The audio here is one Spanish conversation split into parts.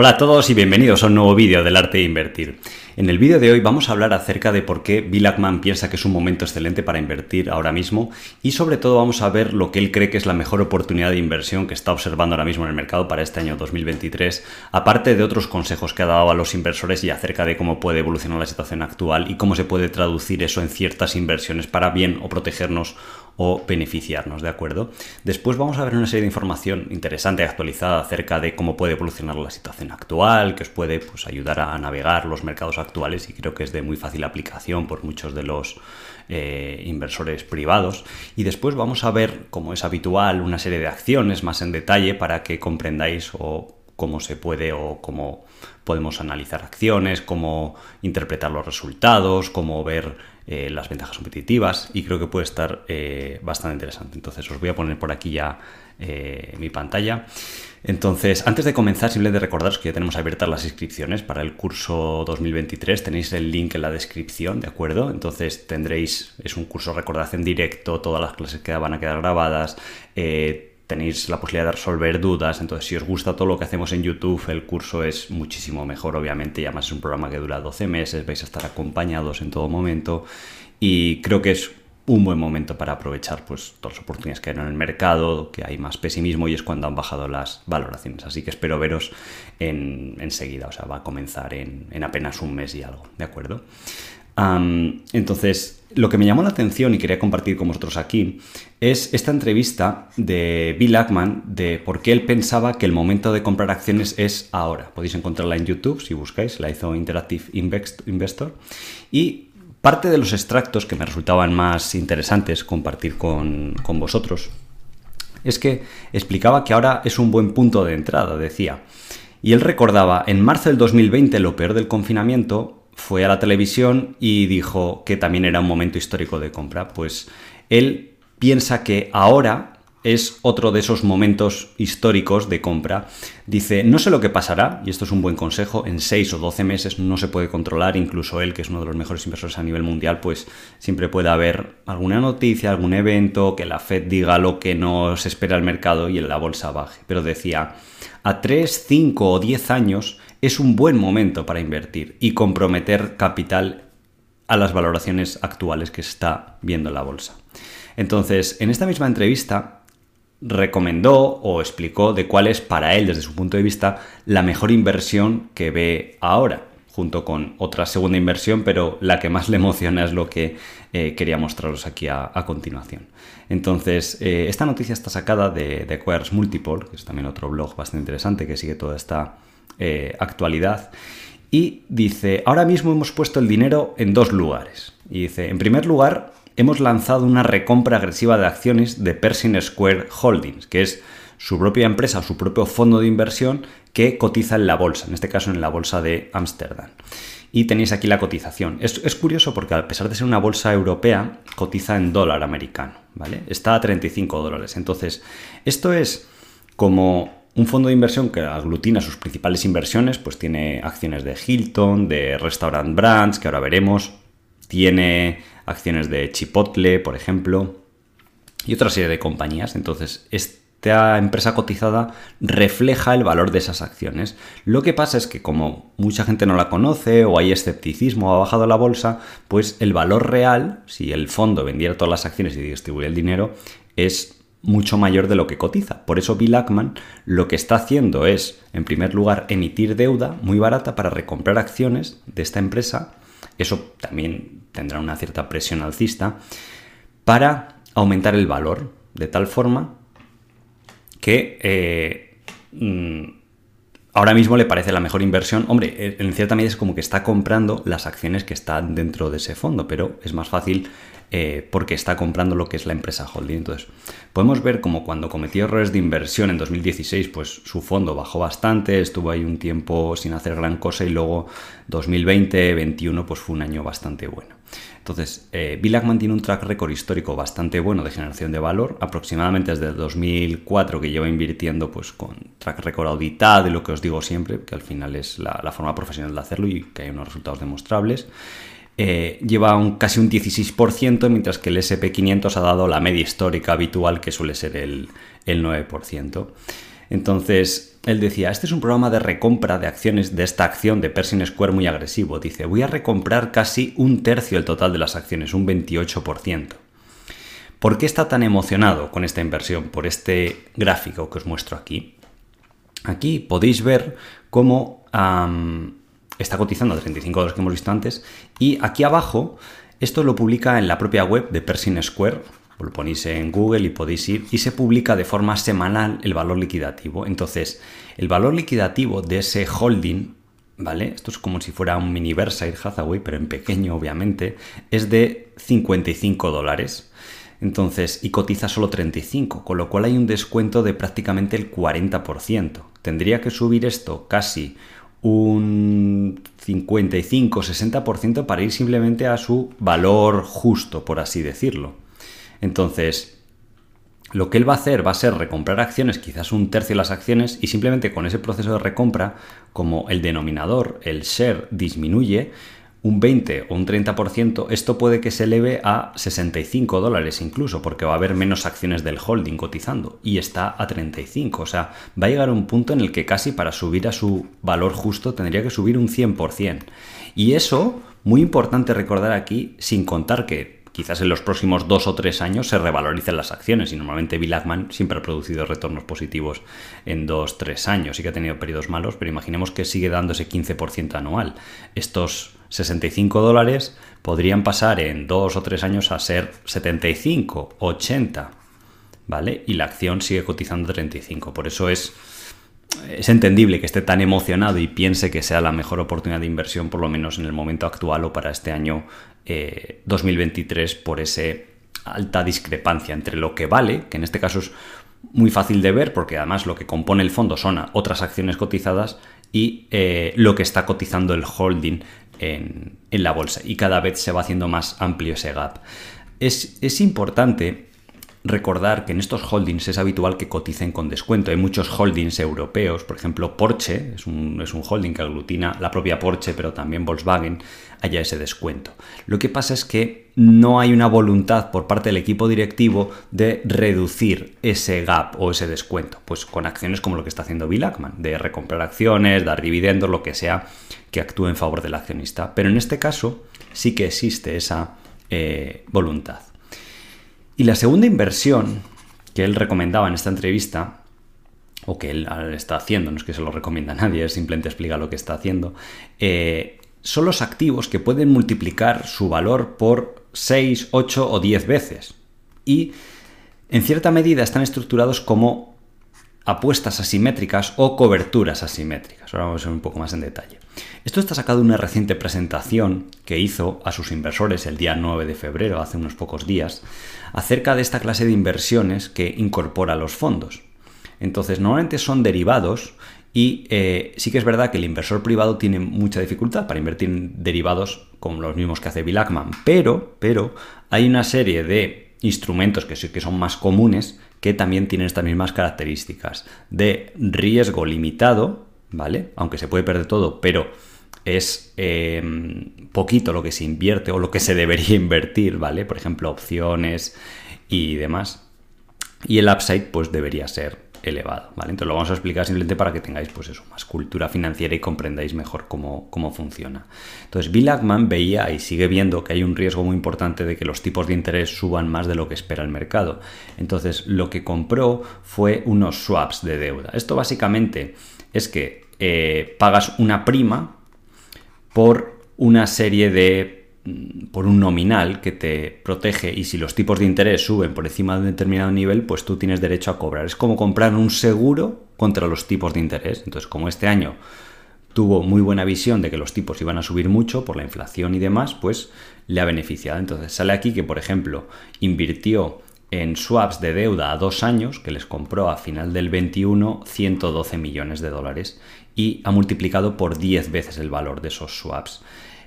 Hola a todos y bienvenidos a un nuevo vídeo del arte de invertir. En el vídeo de hoy vamos a hablar acerca de por qué Bill Ackman piensa que es un momento excelente para invertir ahora mismo y sobre todo vamos a ver lo que él cree que es la mejor oportunidad de inversión que está observando ahora mismo en el mercado para este año 2023, aparte de otros consejos que ha dado a los inversores y acerca de cómo puede evolucionar la situación actual y cómo se puede traducir eso en ciertas inversiones para bien o protegernos o beneficiarnos, ¿de acuerdo? Después vamos a ver una serie de información interesante y actualizada acerca de cómo puede evolucionar la situación actual, que os puede pues, ayudar a navegar los mercados actuales y creo que es de muy fácil aplicación por muchos de los eh, inversores privados. Y después vamos a ver, como es habitual, una serie de acciones más en detalle para que comprendáis o cómo se puede o cómo podemos analizar acciones, cómo interpretar los resultados, cómo ver eh, las ventajas competitivas y creo que puede estar eh, bastante interesante. Entonces os voy a poner por aquí ya mi pantalla. Entonces, antes de comenzar, simplemente recordaros que ya tenemos abiertas las inscripciones para el curso 2023. Tenéis el link en la descripción, ¿de acuerdo? Entonces tendréis, es un curso, recordad, en directo, todas las clases que van a quedar grabadas tenéis la posibilidad de resolver dudas. Entonces, si os gusta todo lo que hacemos en YouTube, el curso es muchísimo mejor, obviamente. Y además es un programa que dura 12 meses, vais a estar acompañados en todo momento. Y creo que es un buen momento para aprovechar pues, todas las oportunidades que hay en el mercado, que hay más pesimismo y es cuando han bajado las valoraciones. Así que espero veros enseguida, o sea, va a comenzar en, en apenas un mes y algo, ¿de acuerdo? entonces, lo que me llamó la atención y quería compartir con vosotros aquí es esta entrevista de Bill Ackman de por qué él pensaba que el momento de comprar acciones es ahora. Podéis encontrarla en YouTube si buscáis, la hizo Interactive Investor. Y parte de los extractos que me resultaban más interesantes compartir con, con vosotros es que explicaba que ahora es un buen punto de entrada, decía. Y él recordaba, en marzo del 2020, lo peor del confinamiento, fue a la televisión y dijo que también era un momento histórico de compra. Pues él piensa que ahora es otro de esos momentos históricos de compra. Dice, no sé lo que pasará, y esto es un buen consejo, en 6 o 12 meses no se puede controlar, incluso él, que es uno de los mejores inversores a nivel mundial, pues siempre puede haber alguna noticia, algún evento, que la Fed diga lo que no se espera el mercado y en la bolsa baje. Pero decía, a 3, 5 o 10 años es un buen momento para invertir y comprometer capital a las valoraciones actuales que está viendo en la bolsa. Entonces, en esta misma entrevista recomendó o explicó de cuál es para él, desde su punto de vista, la mejor inversión que ve ahora, junto con otra segunda inversión, pero la que más le emociona es lo que eh, quería mostraros aquí a, continuación. Entonces, eh, esta noticia está sacada de, de Multiple, que es también otro blog bastante interesante que sigue toda esta eh, actualidad. Y dice, ahora mismo hemos puesto el dinero en dos lugares. Y dice, en primer lugar, hemos lanzado una recompra agresiva de acciones de Pershing Square Holdings, que es su propia empresa, su propio fondo de inversión que cotiza en la bolsa, en este caso en la bolsa de Ámsterdam. Y tenéis aquí la cotización. Es, curioso porque a pesar de ser una bolsa europea, cotiza en dólar americano, ¿vale? Está a 35 dólares. Entonces, esto es como un fondo de inversión que aglutina sus principales inversiones, pues tiene acciones de Hilton, de Restaurant Brands, que ahora veremos, tiene acciones de Chipotle, por ejemplo, y otra serie de compañías. Entonces, esta empresa cotizada refleja el valor de esas acciones. Lo que pasa es que como mucha gente no la conoce o hay escepticismo o ha bajado la bolsa, pues el valor real, si el fondo vendiera todas las acciones y distribuye el dinero, es mucho mayor de lo que cotiza. Por eso Bill Ackman lo que está haciendo es, en primer lugar, emitir deuda muy barata para recomprar acciones de esta empresa. Eso también tendrá una cierta presión alcista para aumentar el valor de tal forma que eh, mm, ahora mismo le parece la mejor inversión. Hombre, en cierta medida es como que está comprando las acciones que están dentro de ese fondo, pero es más fácil eh, porque está comprando lo que es la empresa holding. Entonces, podemos ver como cuando cometió errores de inversión en 2016, pues su fondo bajó bastante, estuvo ahí un tiempo sin hacer gran cosa y luego 2020-2021 pues fue un año bastante bueno. Entonces, eh, Bill Ackman tiene un track record histórico bastante bueno de generación de valor, aproximadamente desde el 2004 que lleva invirtiendo pues con track record auditado y lo que os digo siempre, que al final es la, la forma profesional de hacerlo y que hay unos resultados demostrables. Eh, lleva un, casi un 16%, mientras que el SP500 ha dado la media histórica habitual, que suele ser el, 9%. Entonces, él decía, este es un programa de recompra de acciones de esta acción de Pershing Square muy agresivo. Dice, voy a recomprar casi un tercio del total de las acciones, un 28%. ¿Por qué está tan emocionado con esta inversión? Por este gráfico que os muestro aquí. Aquí podéis ver cómo está cotizando a 35 dólares que hemos visto antes y aquí abajo esto lo publica en la propia web de Pershing Square, lo ponéis en Google y podéis ir y se publica de forma semanal el valor liquidativo. Entonces, el valor liquidativo de ese holding, ¿vale? Esto es como si fuera un mini Versailles Hathaway, pero en pequeño, obviamente, es de 55 dólares. Entonces, y cotiza solo 35, con lo cual hay un descuento de prácticamente el 40%. Tendría que subir esto casi un 55-60% para ir simplemente a su valor justo, por así decirlo. Entonces, lo que él va a hacer va a ser recomprar acciones, quizás un tercio de las acciones, y simplemente con ese proceso de recompra, como el denominador, el share, disminuye un 20 o un 30%, esto puede que se eleve a 65 dólares incluso, porque va a haber menos acciones del holding cotizando, y está a 35. O sea, va a llegar a un punto en el que casi para subir a su valor justo tendría que subir un 100%. Y eso, muy importante recordar aquí, sin contar que quizás en los próximos dos o tres años se revaloricen las acciones y normalmente Bill Ackman siempre ha producido retornos positivos en dos, tres años, sí que ha tenido periodos malos, pero imaginemos que sigue dando ese 15% anual. Estos 65 dólares podrían pasar en dos o tres años a ser 75, 80, ¿vale? Y la acción sigue cotizando 35, por eso es es entendible que esté tan emocionado y piense que sea la mejor oportunidad de inversión, por lo menos en el momento actual o para este año 2023, eh, por esa alta discrepancia entre lo que vale, que en este caso es muy fácil de ver, porque además lo que compone el fondo son otras acciones cotizadas, y eh, lo que está cotizando el holding en, la bolsa. Y cada vez se va haciendo más amplio ese gap. Es, es importante recordar que en estos holdings es habitual que coticen con descuento. Hay muchos holdings europeos, por ejemplo Porsche, es un, es un, holding que aglutina la propia Porsche, pero también Volkswagen, haya ese descuento. Lo que pasa es que no hay una voluntad por parte del equipo directivo de reducir ese gap o ese descuento, pues con acciones como lo que está haciendo Bill Ackman, de recomprar acciones, dar dividendos, lo que sea que actúe en favor del accionista. Pero en este caso sí que existe esa eh, voluntad. Y la segunda inversión que él recomendaba en esta entrevista, o que él está haciendo, no es que se lo recomienda a nadie, simplemente explica lo que está haciendo, eh, son los activos que pueden multiplicar su valor por 6, 8 o 10 veces. Y en cierta medida están estructurados como apuestas asimétricas o coberturas asimétricas. Ahora vamos a ver un poco más en detalle. Esto está sacado de una reciente presentación que hizo a sus inversores el día 9 de febrero, hace unos pocos días, acerca de esta clase de inversiones que incorpora los fondos. Entonces, normalmente son derivados y eh, sí que es verdad que el inversor privado tiene mucha dificultad para invertir en derivados como los mismos que hace Bill Ackman, pero, pero hay una serie de instrumentos que son más comunes que también tienen estas mismas características de riesgo limitado, ¿vale? Aunque se puede perder todo, pero es eh, poquito lo que se invierte o lo que se debería invertir, ¿vale? Por ejemplo, opciones y demás. Y el upside, pues debería ser elevado, ¿vale? Entonces lo vamos a explicar simplemente para que tengáis, pues eso, más cultura financiera y comprendáis mejor cómo, cómo funciona. Entonces, Bill Ackman veía y sigue viendo que hay un riesgo muy importante de que los tipos de interés suban más de lo que espera el mercado. Entonces, lo que compró fue unos swaps de deuda. Esto básicamente es que eh, pagas una prima por una serie de mm, por un nominal que te protege y si los tipos de interés suben por encima de un determinado nivel, pues tú tienes derecho a cobrar. Es como comprar un seguro contra los tipos de interés. Entonces, como este año tuvo muy buena visión de que los tipos iban a subir mucho por la inflación y demás, pues le ha beneficiado. Entonces sale aquí que, por ejemplo, invirtió en swaps de deuda a dos años, que les compró a final del 21 112 millones de dólares y ha multiplicado por 10 veces el valor de esos swaps.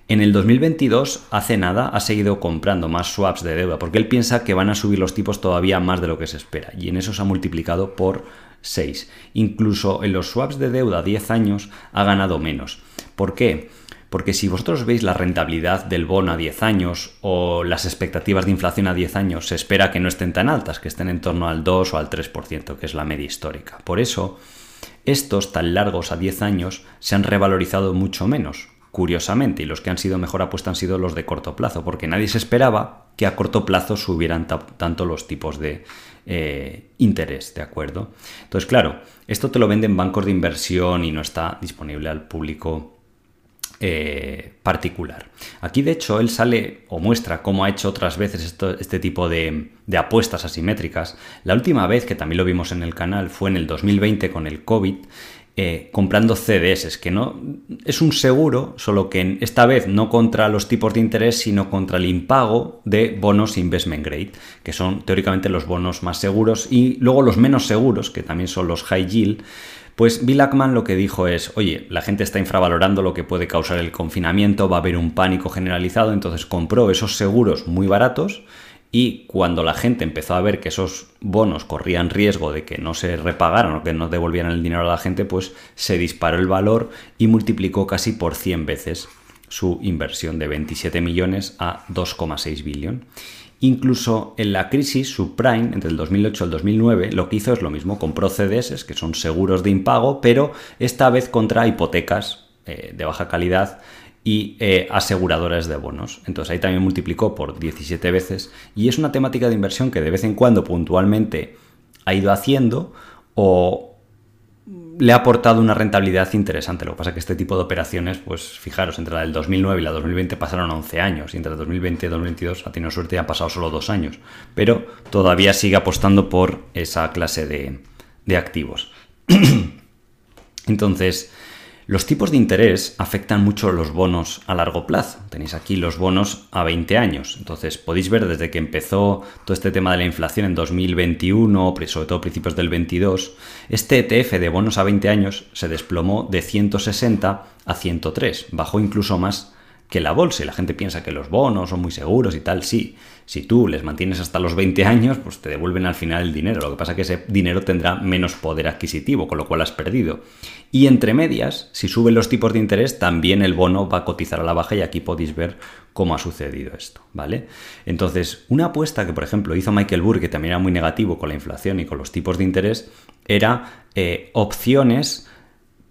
En el 2022, hace nada, ha seguido comprando más swaps de deuda porque él piensa que van a subir los tipos todavía más de lo que se espera y en eso se ha multiplicado por 6. Incluso en los swaps de deuda a 10 años ha ganado menos. ¿Por qué? Porque si vosotros veis la rentabilidad del bono a 10 años o las expectativas de inflación a 10 años, se espera que no estén tan altas, que estén en torno al 2 o al 3%, que es la media histórica. Por eso, estos tan largos a 10 años se han revalorizado mucho menos, curiosamente, y los que han sido mejor apuesta han sido los de corto plazo, porque nadie se esperaba que a corto plazo subieran tanto los tipos de eh, interés, ¿de acuerdo? Entonces, claro, esto te lo venden bancos de inversión y no está disponible al público eh, particular. Aquí, de hecho, él sale o muestra cómo ha hecho otras veces este tipo de, apuestas asimétricas. La última vez, que también lo vimos en el canal, fue en el 2020 con el COVID, eh, comprando CDS, que no es un seguro, solo que esta vez no contra los tipos de interés, sino contra el impago de bonos investment grade, que son teóricamente los bonos más seguros y luego los menos seguros, que también son los high yield. Pues Bill Ackman lo que dijo es, oye, la gente está infravalorando lo que puede causar el confinamiento, va a haber un pánico generalizado, entonces compró esos seguros muy baratos y cuando la gente empezó a ver que esos bonos corrían riesgo de que no se repagaran o que no devolvieran el dinero a la gente, pues se disparó el valor y multiplicó casi por 100 veces su inversión de 27 millones a 2,6 billón. Incluso en la crisis subprime, entre el 2008 y el 2009, lo que hizo es lo mismo, compró CDS, que son seguros de impago, pero esta vez contra hipotecas eh, de baja calidad y eh, aseguradoras de bonos. Entonces ahí también multiplicó por 17 veces y es una temática de inversión que de vez en cuando puntualmente ha ido haciendo o le ha aportado una rentabilidad interesante. Lo que pasa es que este tipo de operaciones, pues fijaros, entre la del 2009 y la 2020 pasaron 11 años y entre el 2020 y 2022 ha tenido suerte y han pasado solo dos años. Pero todavía sigue apostando por esa clase de, de activos. Entonces, los tipos de interés afectan mucho los bonos a largo plazo. Tenéis aquí los bonos a 20 años. Entonces podéis ver desde que empezó todo este tema de la inflación en 2021, sobre todo principios del 22, este ETF de bonos a 20 años se desplomó de 160 a 103. Bajó incluso más que la bolsa y la gente piensa que los bonos son muy seguros y tal, sí. Si tú les mantienes hasta los 20 años, pues te devuelven al final el dinero. Lo que pasa es que ese dinero tendrá menos poder adquisitivo, con lo cual has perdido. Y entre medias, si suben los tipos de interés, también el bono va a cotizar a la baja y aquí podéis ver cómo ha sucedido esto, ¿vale? Entonces, una apuesta que, por ejemplo, hizo Michael Burr, que también era muy negativo con la inflación y con los tipos de interés, era eh, opciones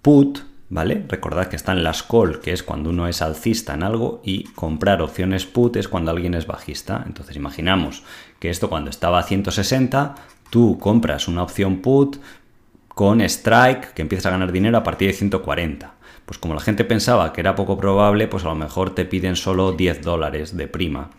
put ¿vale? Recordad que están las call, que es cuando uno es alcista en algo, y comprar opciones put es cuando alguien es bajista. Entonces imaginamos que esto cuando estaba a 160, tú compras una opción put con strike, que empiezas a ganar dinero a partir de 140. Pues como la gente pensaba que era poco probable, pues a lo mejor te piden solo 10 dólares de prima,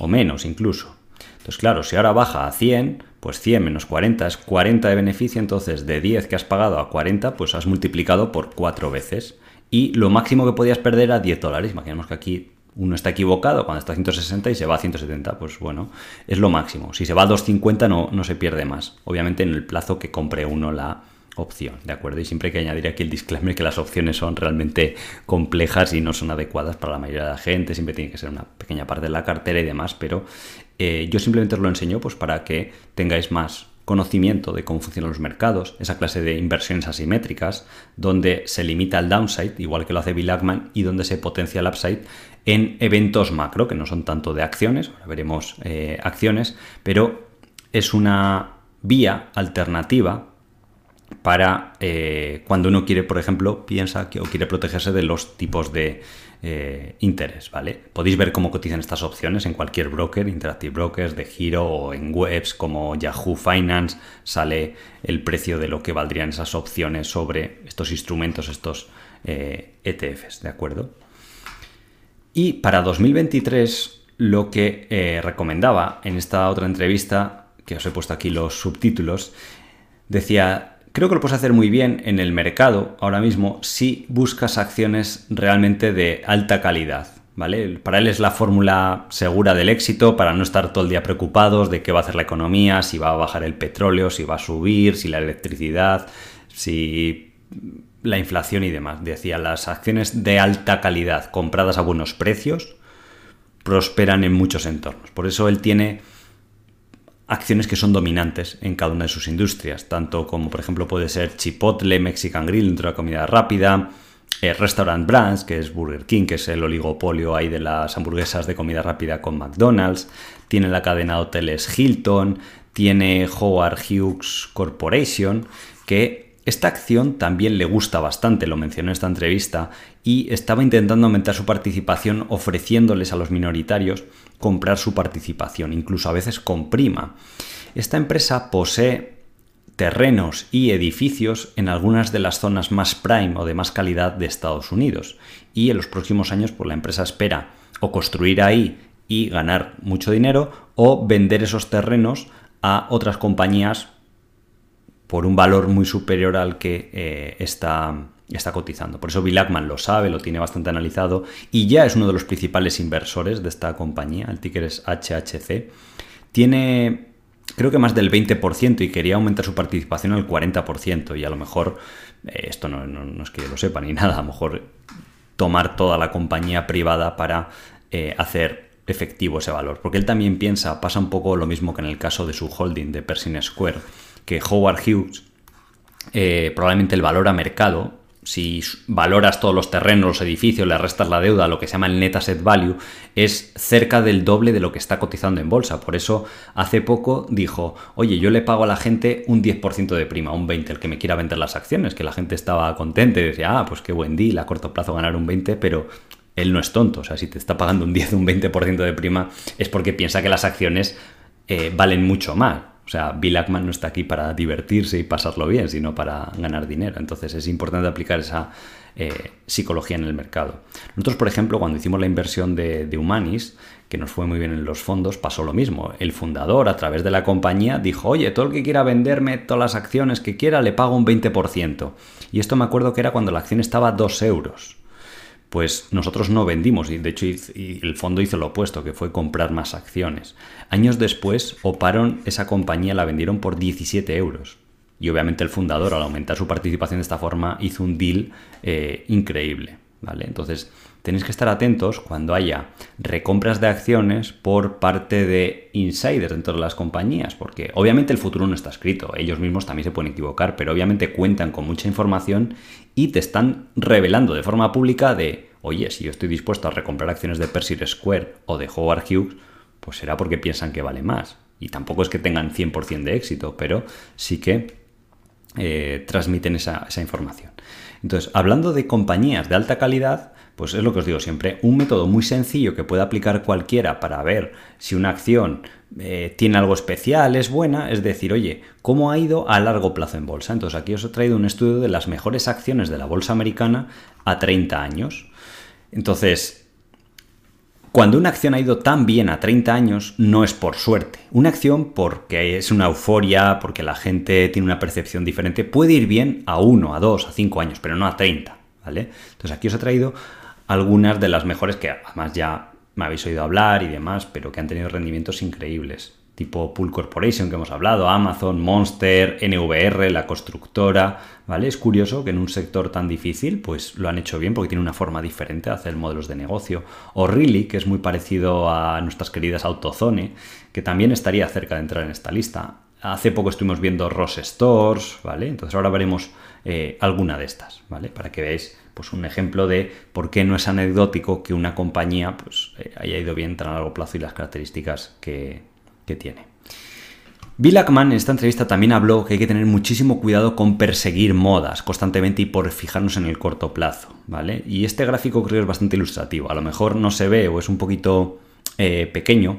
o menos incluso. Entonces, claro, si ahora baja a 100, pues 100 menos 40 es 40 de beneficio, entonces de 10 que has pagado a 40, pues has multiplicado por 4 veces. Y lo máximo que podías perder era 10 dólares. Imaginemos que aquí uno está equivocado cuando está a 160 y se va a 170, pues bueno, es lo máximo. Si se va a 250 no, no se pierde más. Obviamente en el plazo que compre uno la, opción, ¿de acuerdo? Y siempre hay que añadir aquí el disclaimer que las opciones son realmente complejas y no son adecuadas para la mayoría de la gente, siempre tiene que ser una pequeña parte de la cartera y demás, pero eh, yo simplemente os lo enseño pues para que tengáis más conocimiento de cómo funcionan los mercados, esa clase de inversiones asimétricas, donde se limita el downside, igual que lo hace Bill Ackman, y donde se potencia el upside en eventos macro, que no son tanto de acciones, ahora veremos eh, acciones, pero es una vía alternativa para eh, cuando uno quiere, por ejemplo, piensa que o quiere protegerse de los tipos de eh, interés, ¿vale? Podéis ver cómo cotizan estas opciones en cualquier broker, Interactive Brokers, de Giro o en webs como Yahoo Finance, sale el precio de lo que valdrían esas opciones sobre estos instrumentos, estos ETFs, eh, e ¿de acuerdo? Y para 2023 lo que recomendaba en esta otra entrevista, que os he puesto aquí los subtítulos, decía Creo que lo puedes hacer muy bien en el mercado ahora mismo si buscas acciones realmente de alta calidad. ¿Vale? Para él es la fórmula segura del éxito, para no estar todo el día preocupados de qué va a hacer la economía, si va a bajar el petróleo, si va a subir, si la electricidad, si la inflación y demás. Decía, las acciones de alta calidad compradas a buenos precios prosperan en muchos entornos. Por eso él tiene acciones que son dominantes en cada una de sus industrias, tanto como por ejemplo puede ser Chipotle, Mexican Grill dentro de la comida rápida, eh, Restaurant Brands, que es Burger King, que es el oligopolio ahí de las hamburguesas de comida rápida con McDonald's, tiene la cadena de hoteles Hilton, tiene Howard Hughes Corporation, que esta acción también le gusta bastante, lo mencioné en esta entrevista, y estaba intentando aumentar su participación ofreciéndoles a los minoritarios comprar su participación, incluso a veces con prima. Esta empresa posee terrenos y edificios en algunas de las zonas más prime o de más calidad de Estados Unidos. Y en los próximos años, pues la empresa espera o construir ahí y ganar mucho dinero o vender esos terrenos a otras compañías por un valor muy superior al que eh, está, está, cotizando. Por eso Bill Ackman lo sabe, lo tiene bastante analizado y ya es uno de los principales inversores de esta compañía, el ticker es HHC. Tiene creo que más del 20% y quería aumentar su participación al 40% y a lo mejor, eh, esto no, es que yo lo sepa ni nada, a lo mejor tomar toda la compañía privada para eh, hacer efectivo ese valor. Porque él también piensa, pasa un poco lo mismo que en el caso de su holding de Pershing Square, que Howard Hughes eh, probablemente el valor a mercado si valoras todos los terrenos, los edificios, le restas la deuda, lo que se llama el net asset value, es cerca del doble de lo que está cotizando en bolsa. Por eso hace poco dijo, oye, yo le pago a la gente un 10% de prima, un 20%, el que me quiera vender las acciones, que la gente estaba contenta y decía, ah, pues qué buen deal, a corto plazo ganar un 20%, pero él no es tonto. O sea, si te está pagando un 10, un 20% de prima, es porque piensa que las acciones eh, valen mucho más. O sea, Bill Ackman no está aquí para divertirse y pasarlo bien, sino para ganar dinero. Entonces es importante aplicar esa eh, psicología en el mercado. Nosotros, por ejemplo, cuando hicimos la inversión de, de, Humanis, que nos fue muy bien en los fondos, pasó lo mismo. El fundador, a través de la compañía, dijo, oye, todo el que quiera venderme todas las acciones que quiera, le pago un 20%. Y esto me acuerdo que era cuando la acción estaba a 2 euros pues nosotros no vendimos y de hecho el fondo hizo lo opuesto, que fue comprar más acciones. Años después, Oparon, esa compañía la vendieron por 17 euros. Y obviamente el fundador, al aumentar su participación de esta forma, hizo un deal eh, increíble. ¿vale? Entonces, tenéis que estar atentos cuando haya recompras de acciones por parte de insiders dentro de las compañías, porque obviamente el futuro no está escrito, ellos mismos también se pueden equivocar, pero obviamente cuentan con mucha información y te están revelando de forma pública de, oye, si yo estoy dispuesto a recomprar acciones de Percy Square o de Howard Hughes, pues será porque piensan que vale más. Y tampoco es que tengan 100% de éxito, pero sí que eh, transmiten esa, información. Entonces, hablando de compañías de alta calidad, pues es lo que os digo siempre, un método muy sencillo que puede aplicar cualquiera para ver si una acción eh, tiene algo especial, es buena, es decir, oye, ¿cómo ha ido a largo plazo en bolsa? Entonces aquí os he traído un estudio de las mejores acciones de la bolsa americana a 30 años. Entonces, cuando una acción ha ido tan bien a 30 años, no es por suerte. Una acción porque es una euforia, porque la gente tiene una percepción diferente, puede ir bien a 1, a 2, a 5 años, pero no a 30. ¿vale? Entonces aquí os he traído algunas de las mejores que además ya me habéis oído hablar y demás, pero que han tenido rendimientos increíbles tipo Pool Corporation que hemos hablado, Amazon, Monster, NVR, la constructora, ¿vale? Es curioso que en un sector tan difícil pues lo han hecho bien porque tiene una forma diferente de hacer modelos de negocio. O Really, que es muy parecido a nuestras queridas Autozone, que también estaría cerca de entrar en esta lista. Hace poco estuvimos viendo Ross Stores, ¿vale? Entonces ahora veremos eh, alguna de estas, ¿vale? Para que veáis pues un ejemplo de por qué no es anecdótico que una compañía pues, eh, haya ido bien tan a largo plazo y las características que, que tiene. Bill Ackman en esta entrevista también habló que hay que tener muchísimo cuidado con perseguir modas constantemente y por fijarnos en el corto plazo, ¿vale? Y este gráfico creo que es bastante ilustrativo. A lo mejor no se ve o es un poquito eh, pequeño,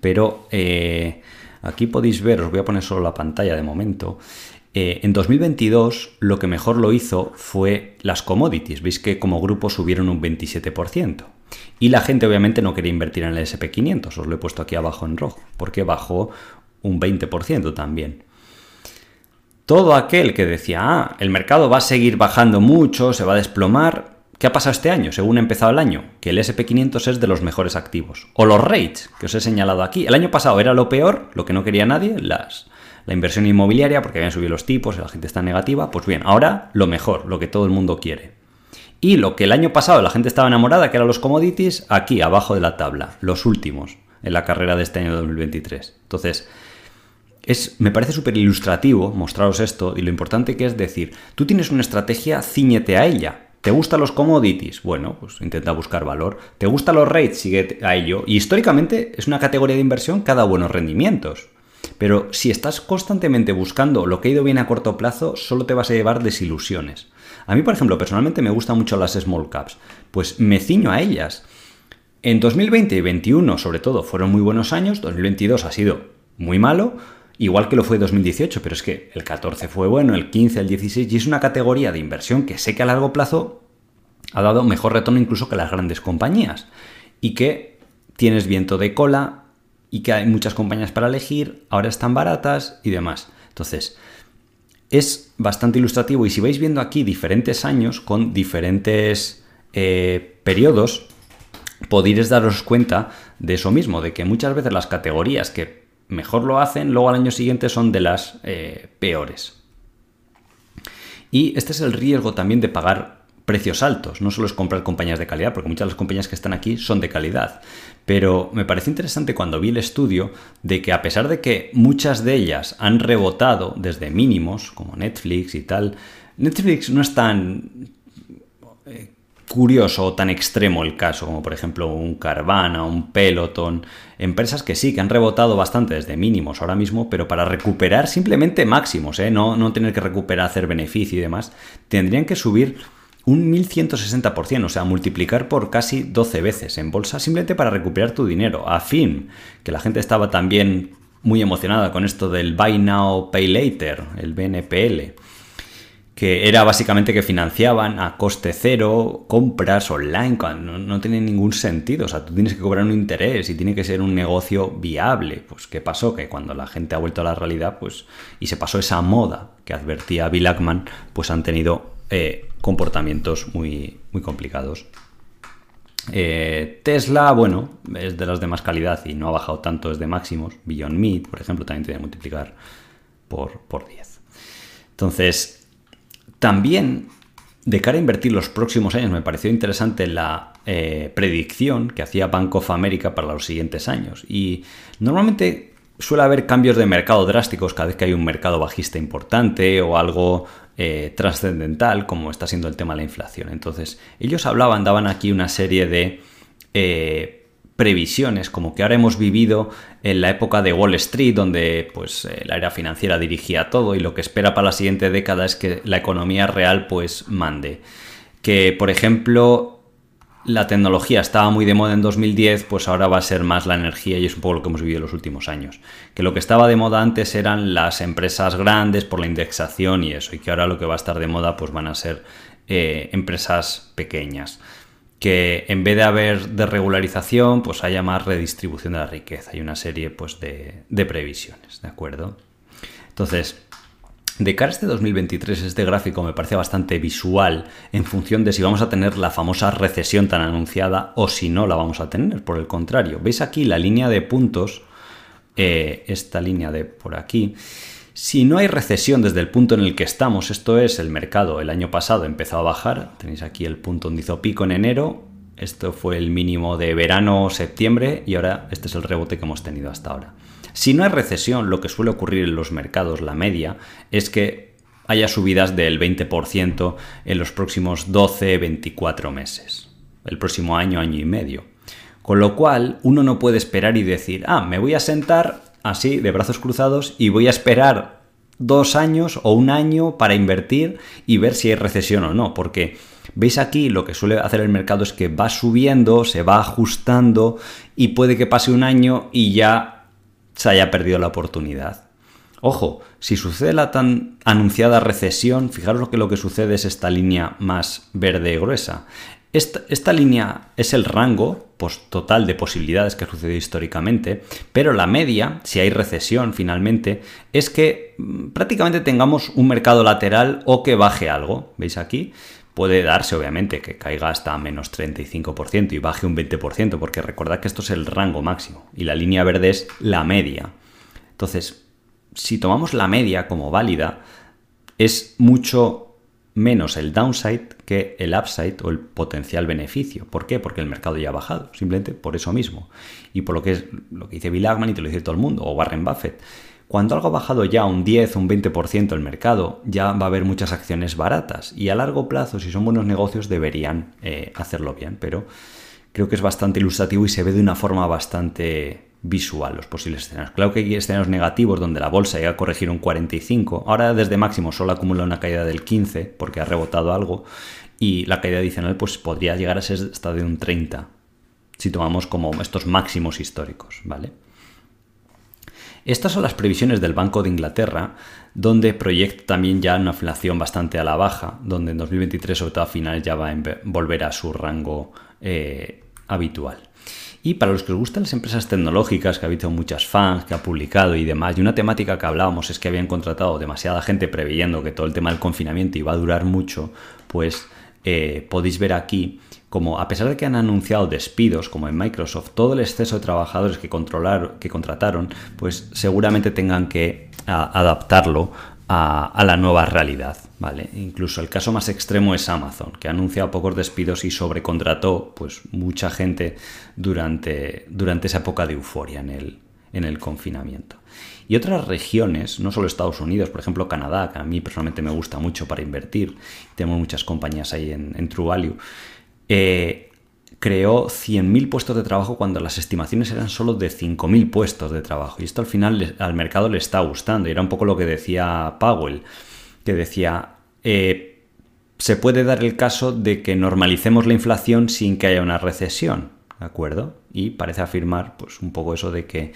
pero eh, aquí podéis ver, os voy a poner solo la pantalla de momento. Eh, en 2022 lo que mejor lo hizo fue las commodities. Veis que como grupo subieron un 27%. Y la gente obviamente no quería invertir en el SP500, os lo he puesto aquí abajo en rojo, porque bajó un 20% también. Todo aquel que decía, ah, el mercado va a seguir bajando mucho, se va a desplomar, ¿qué ha pasado este año, según ha empezado el año? Que el SP500 es de los mejores activos. O los rates, que os he señalado aquí. El año pasado era lo peor, lo que no quería nadie, las, la inversión inmobiliaria, porque habían subido los tipos, la gente está negativa. Pues bien, ahora lo mejor, lo que todo el mundo quiere. Y lo que el año pasado la gente estaba enamorada, que eran los commodities, aquí abajo de la tabla, los últimos en la carrera de este año 2023. Entonces, es, me parece súper ilustrativo mostraros esto y lo importante que es decir, tú tienes una estrategia, ciñete a ella. ¿Te gustan los commodities? Bueno, pues intenta buscar valor. ¿Te gustan los rates? Sigue a ello. Y históricamente es una categoría de inversión que ha dado buenos rendimientos. Pero si estás constantemente buscando lo que ha ido bien a corto plazo, solo te vas a llevar desilusiones. A mí, por ejemplo, personalmente me gustan mucho las small caps, pues me ciño a ellas. En 2020 y 2021, sobre todo, fueron muy buenos años, 2022 ha sido muy malo, igual que lo fue 2018, pero es que el 14 fue bueno, el 15, el 16, y es una categoría de inversión que sé que a largo plazo ha dado mejor retorno incluso que las grandes compañías, y que tienes viento de cola, y que hay muchas compañías para elegir, ahora están baratas y demás. Entonces, es bastante ilustrativo y si vais viendo aquí diferentes años con diferentes eh, periodos, podéis daros cuenta de eso mismo, de que muchas veces las categorías que mejor lo hacen, luego al año siguiente son de las eh, peores. Y este es el riesgo también de pagar precios altos. No solo es comprar compañías de calidad, porque muchas de las compañías que están aquí son de calidad. Pero me parece interesante cuando vi el estudio de que a pesar de que muchas de ellas han rebotado desde mínimos, como Netflix y tal, Netflix no es tan eh, curioso o tan extremo el caso como por ejemplo un Carvana, un Peloton, empresas que sí, que han rebotado bastante desde mínimos ahora mismo, pero para recuperar simplemente máximos, ¿eh? no, no tener que recuperar, hacer beneficio y demás, tendrían que subir un 1160%, o sea, multiplicar por casi 12 veces en bolsa simplemente para recuperar tu dinero. A fin, que la gente estaba también muy emocionada con esto del Buy Now, Pay Later, el BNPL, que era básicamente que financiaban a coste cero compras online, no, no tiene ningún sentido, o sea, tú tienes que cobrar un interés y tiene que ser un negocio viable. Pues, ¿qué pasó? Que cuando la gente ha vuelto a la realidad, pues, y se pasó esa moda que advertía Bill Ackman, pues han tenido eh, comportamientos muy, muy complicados. Eh, Tesla, bueno, es de las de más calidad y no ha bajado tanto desde máximos. Beyond Meat, por ejemplo, también tiene que multiplicar por, por 10. Entonces, también de cara a invertir los próximos años, me pareció interesante la eh, predicción que hacía Bank of America para los siguientes años. Y normalmente suele haber cambios de mercado drásticos cada vez que hay un mercado bajista importante o algo eh, trascendental como está siendo el tema de la inflación. Entonces, ellos hablaban, daban aquí una serie de eh, previsiones, como que ahora hemos vivido en la época de Wall Street, donde pues eh, la era financiera dirigía todo y lo que espera para la siguiente década es que la economía real pues mande. Que, por ejemplo, la tecnología estaba muy de moda en 2010, pues ahora va a ser más la energía y es un poco lo que hemos vivido en los últimos años. Que lo que estaba de moda antes eran las empresas grandes por la indexación y eso, y que ahora lo que va a estar de moda pues van a ser eh, empresas pequeñas. Que en vez de haber desregularización, pues haya más redistribución de la riqueza y una serie pues de, de previsiones, ¿de acuerdo? Entonces, de cara a este 2023, este gráfico me parece bastante visual en función de si vamos a tener la famosa recesión tan anunciada o si no la vamos a tener. Por el contrario, veis aquí la línea de puntos, eh, esta línea de por aquí. Si no hay recesión desde el punto en el que estamos, esto es el mercado, el año pasado empezó a bajar, tenéis aquí el punto donde hizo pico en enero, esto fue el mínimo de verano, septiembre y ahora este es el rebote que hemos tenido hasta ahora. Si no hay recesión, lo que suele ocurrir en los mercados, la media, es que haya subidas del 20% en los próximos 12-24 meses, el próximo año, año y medio. Con lo cual, uno no puede esperar y decir, ah, me voy a sentar así, de brazos cruzados, y voy a esperar dos años o un año para invertir y ver si hay recesión o no, porque veis aquí lo que suele hacer el mercado es que va subiendo, se va ajustando y puede que pase un año y ya se haya perdido la oportunidad. Ojo, si sucede la tan anunciada recesión, fijaros que lo que sucede es esta línea más verde y gruesa. Esta, línea es el rango pues, total de posibilidades que sucedido históricamente, pero la media, si hay recesión finalmente, es que mm, prácticamente tengamos un mercado lateral o que baje algo. ¿Veis aquí? Puede darse, obviamente, que caiga hasta menos 35% y baje un 20%, porque recordad que esto es el rango máximo y la línea verde es la media. Entonces, si tomamos la media como válida, es mucho menos el downside que el upside o el potencial beneficio. ¿Por qué? Porque el mercado ya ha bajado, simplemente por eso mismo. Y por lo que es lo que dice Bill Ackman y te lo dice todo el mundo, o Warren Buffett. Cuando algo ha bajado ya un 10 o un 20% el mercado, ya va a haber muchas acciones baratas y a largo plazo, si son buenos negocios, deberían eh, hacerlo bien, pero creo que es bastante ilustrativo y se ve de una forma bastante visual los posibles escenarios. Claro que hay escenarios negativos donde la bolsa llega a corregir un 45. Ahora desde máximo solo acumula una caída del 15 porque ha rebotado algo y la caída adicional pues podría llegar a ser hasta de un 30 si tomamos como estos máximos históricos, ¿vale? Estas son las previsiones del Banco de Inglaterra, donde proyecta también ya una inflación bastante a la baja, donde en 2023, sobre todo a finales, ya va a volver a su rango eh, habitual. Y para los que os gustan las empresas tecnológicas, que ha habido muchas fans, que ha publicado y demás, y una temática que hablábamos es que habían contratado demasiada gente preveyendo que todo el tema del confinamiento iba a durar mucho, pues eh, podéis ver aquí como a pesar de que han anunciado despidos, como en Microsoft, todo el exceso de trabajadores que, que contrataron, pues seguramente tengan que adaptarlo a, la nueva realidad. ¿vale? Incluso el caso más extremo es Amazon, que ha anunciado pocos despidos y sobrecontrató pues, mucha gente durante, durante esa época de euforia en el, en el confinamiento. Y otras regiones, no solo Estados Unidos, por ejemplo Canadá, que a mí personalmente me gusta mucho para invertir, tenemos muchas compañías ahí en, en True Value, eh, creó 100.000 puestos de trabajo cuando las estimaciones eran solo de 5.000 puestos de trabajo. Y esto al final al mercado le está gustando. Y era un poco lo que decía Powell, que decía, eh, se puede dar el caso de que normalicemos la inflación sin que haya una recesión. ¿De acuerdo? Y parece afirmar pues, un poco eso de que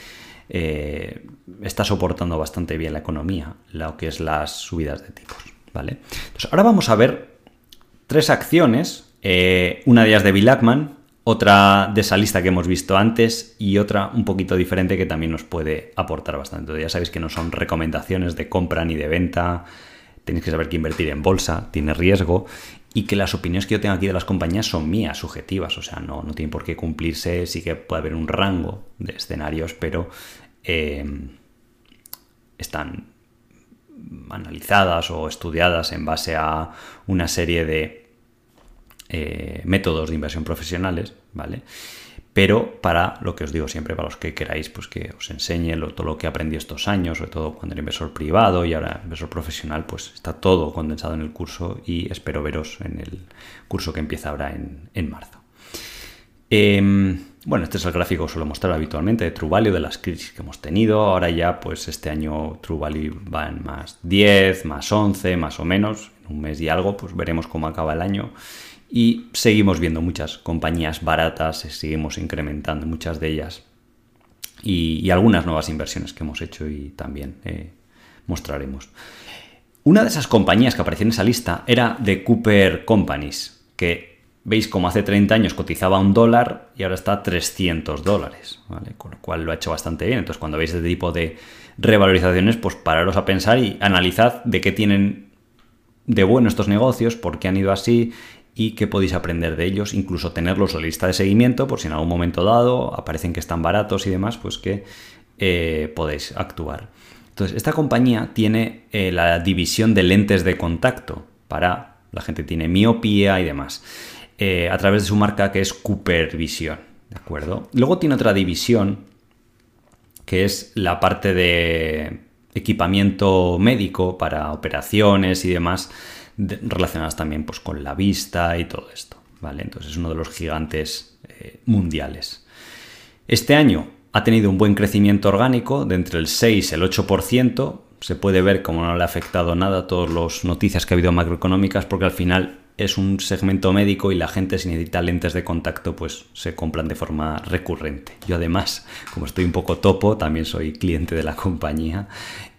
eh, está soportando bastante bien la economía, lo que es las subidas de tipos. ¿Vale? Entonces, ahora vamos a ver tres acciones eh, una de ellas de Bill Ackman, otra de esa lista que hemos visto antes y otra un poquito diferente que también nos puede aportar bastante. Ya sabéis que no son recomendaciones de compra ni de venta, tenéis que saber que invertir en bolsa tiene riesgo y que las opiniones que yo tengo aquí de las compañías son mías, subjetivas, o sea, no, no tienen por qué cumplirse, sí que puede haber un rango de escenarios, pero eh, están analizadas o estudiadas en base a una serie de eh, métodos de inversión profesionales, ¿vale? Pero para lo que os digo siempre, para los que queráis, pues que os enseñe todo lo que aprendí estos años, sobre todo cuando era inversor privado y ahora inversor profesional, pues está todo condensado en el curso y espero veros en el curso que empieza ahora en, marzo. Em, bueno, este es el gráfico que suelo mostrar habitualmente de True Value, de las crisis que hemos tenido. Ahora ya, pues este año True Value va en más 10, más 11, más o menos. En un mes y algo, pues veremos cómo acaba el año. Y seguimos viendo muchas compañías baratas, seguimos incrementando muchas de ellas. Y, algunas nuevas inversiones que hemos hecho y también eh, mostraremos. Una de esas compañías que aparecía en esa lista era de Cooper Companies, que veis como hace 30 años cotizaba un dólar y ahora está a 300 dólares, con lo cual lo ha hecho bastante bien. Entonces cuando veis este tipo de revalorizaciones, pues pararos a pensar y analizad de qué tienen de bueno estos negocios, por qué han ido así y qué podéis aprender de ellos, incluso tenerlos en la lista de seguimiento por si en algún momento dado aparecen que están baratos y demás, pues que eh, podéis actuar. Entonces, esta compañía tiene eh, la división de lentes de contacto para la gente que tiene miopía y demás, eh, a través de su marca que es Cooper Vision, ¿de acuerdo? Luego tiene otra división que es la parte de equipamiento médico para operaciones y demás, relacionadas también pues, con la vista y todo esto. ¿vale? Entonces es uno de los gigantes eh, mundiales. Este año ha tenido un buen crecimiento orgánico de entre el 6 y el 8%. Se puede ver como no le ha afectado nada a todas las noticias que ha habido macroeconómicas porque al final es un segmento médico y la gente si necesita lentes de contacto pues se compran de forma recurrente. Yo además, como estoy un poco topo, también soy cliente de la compañía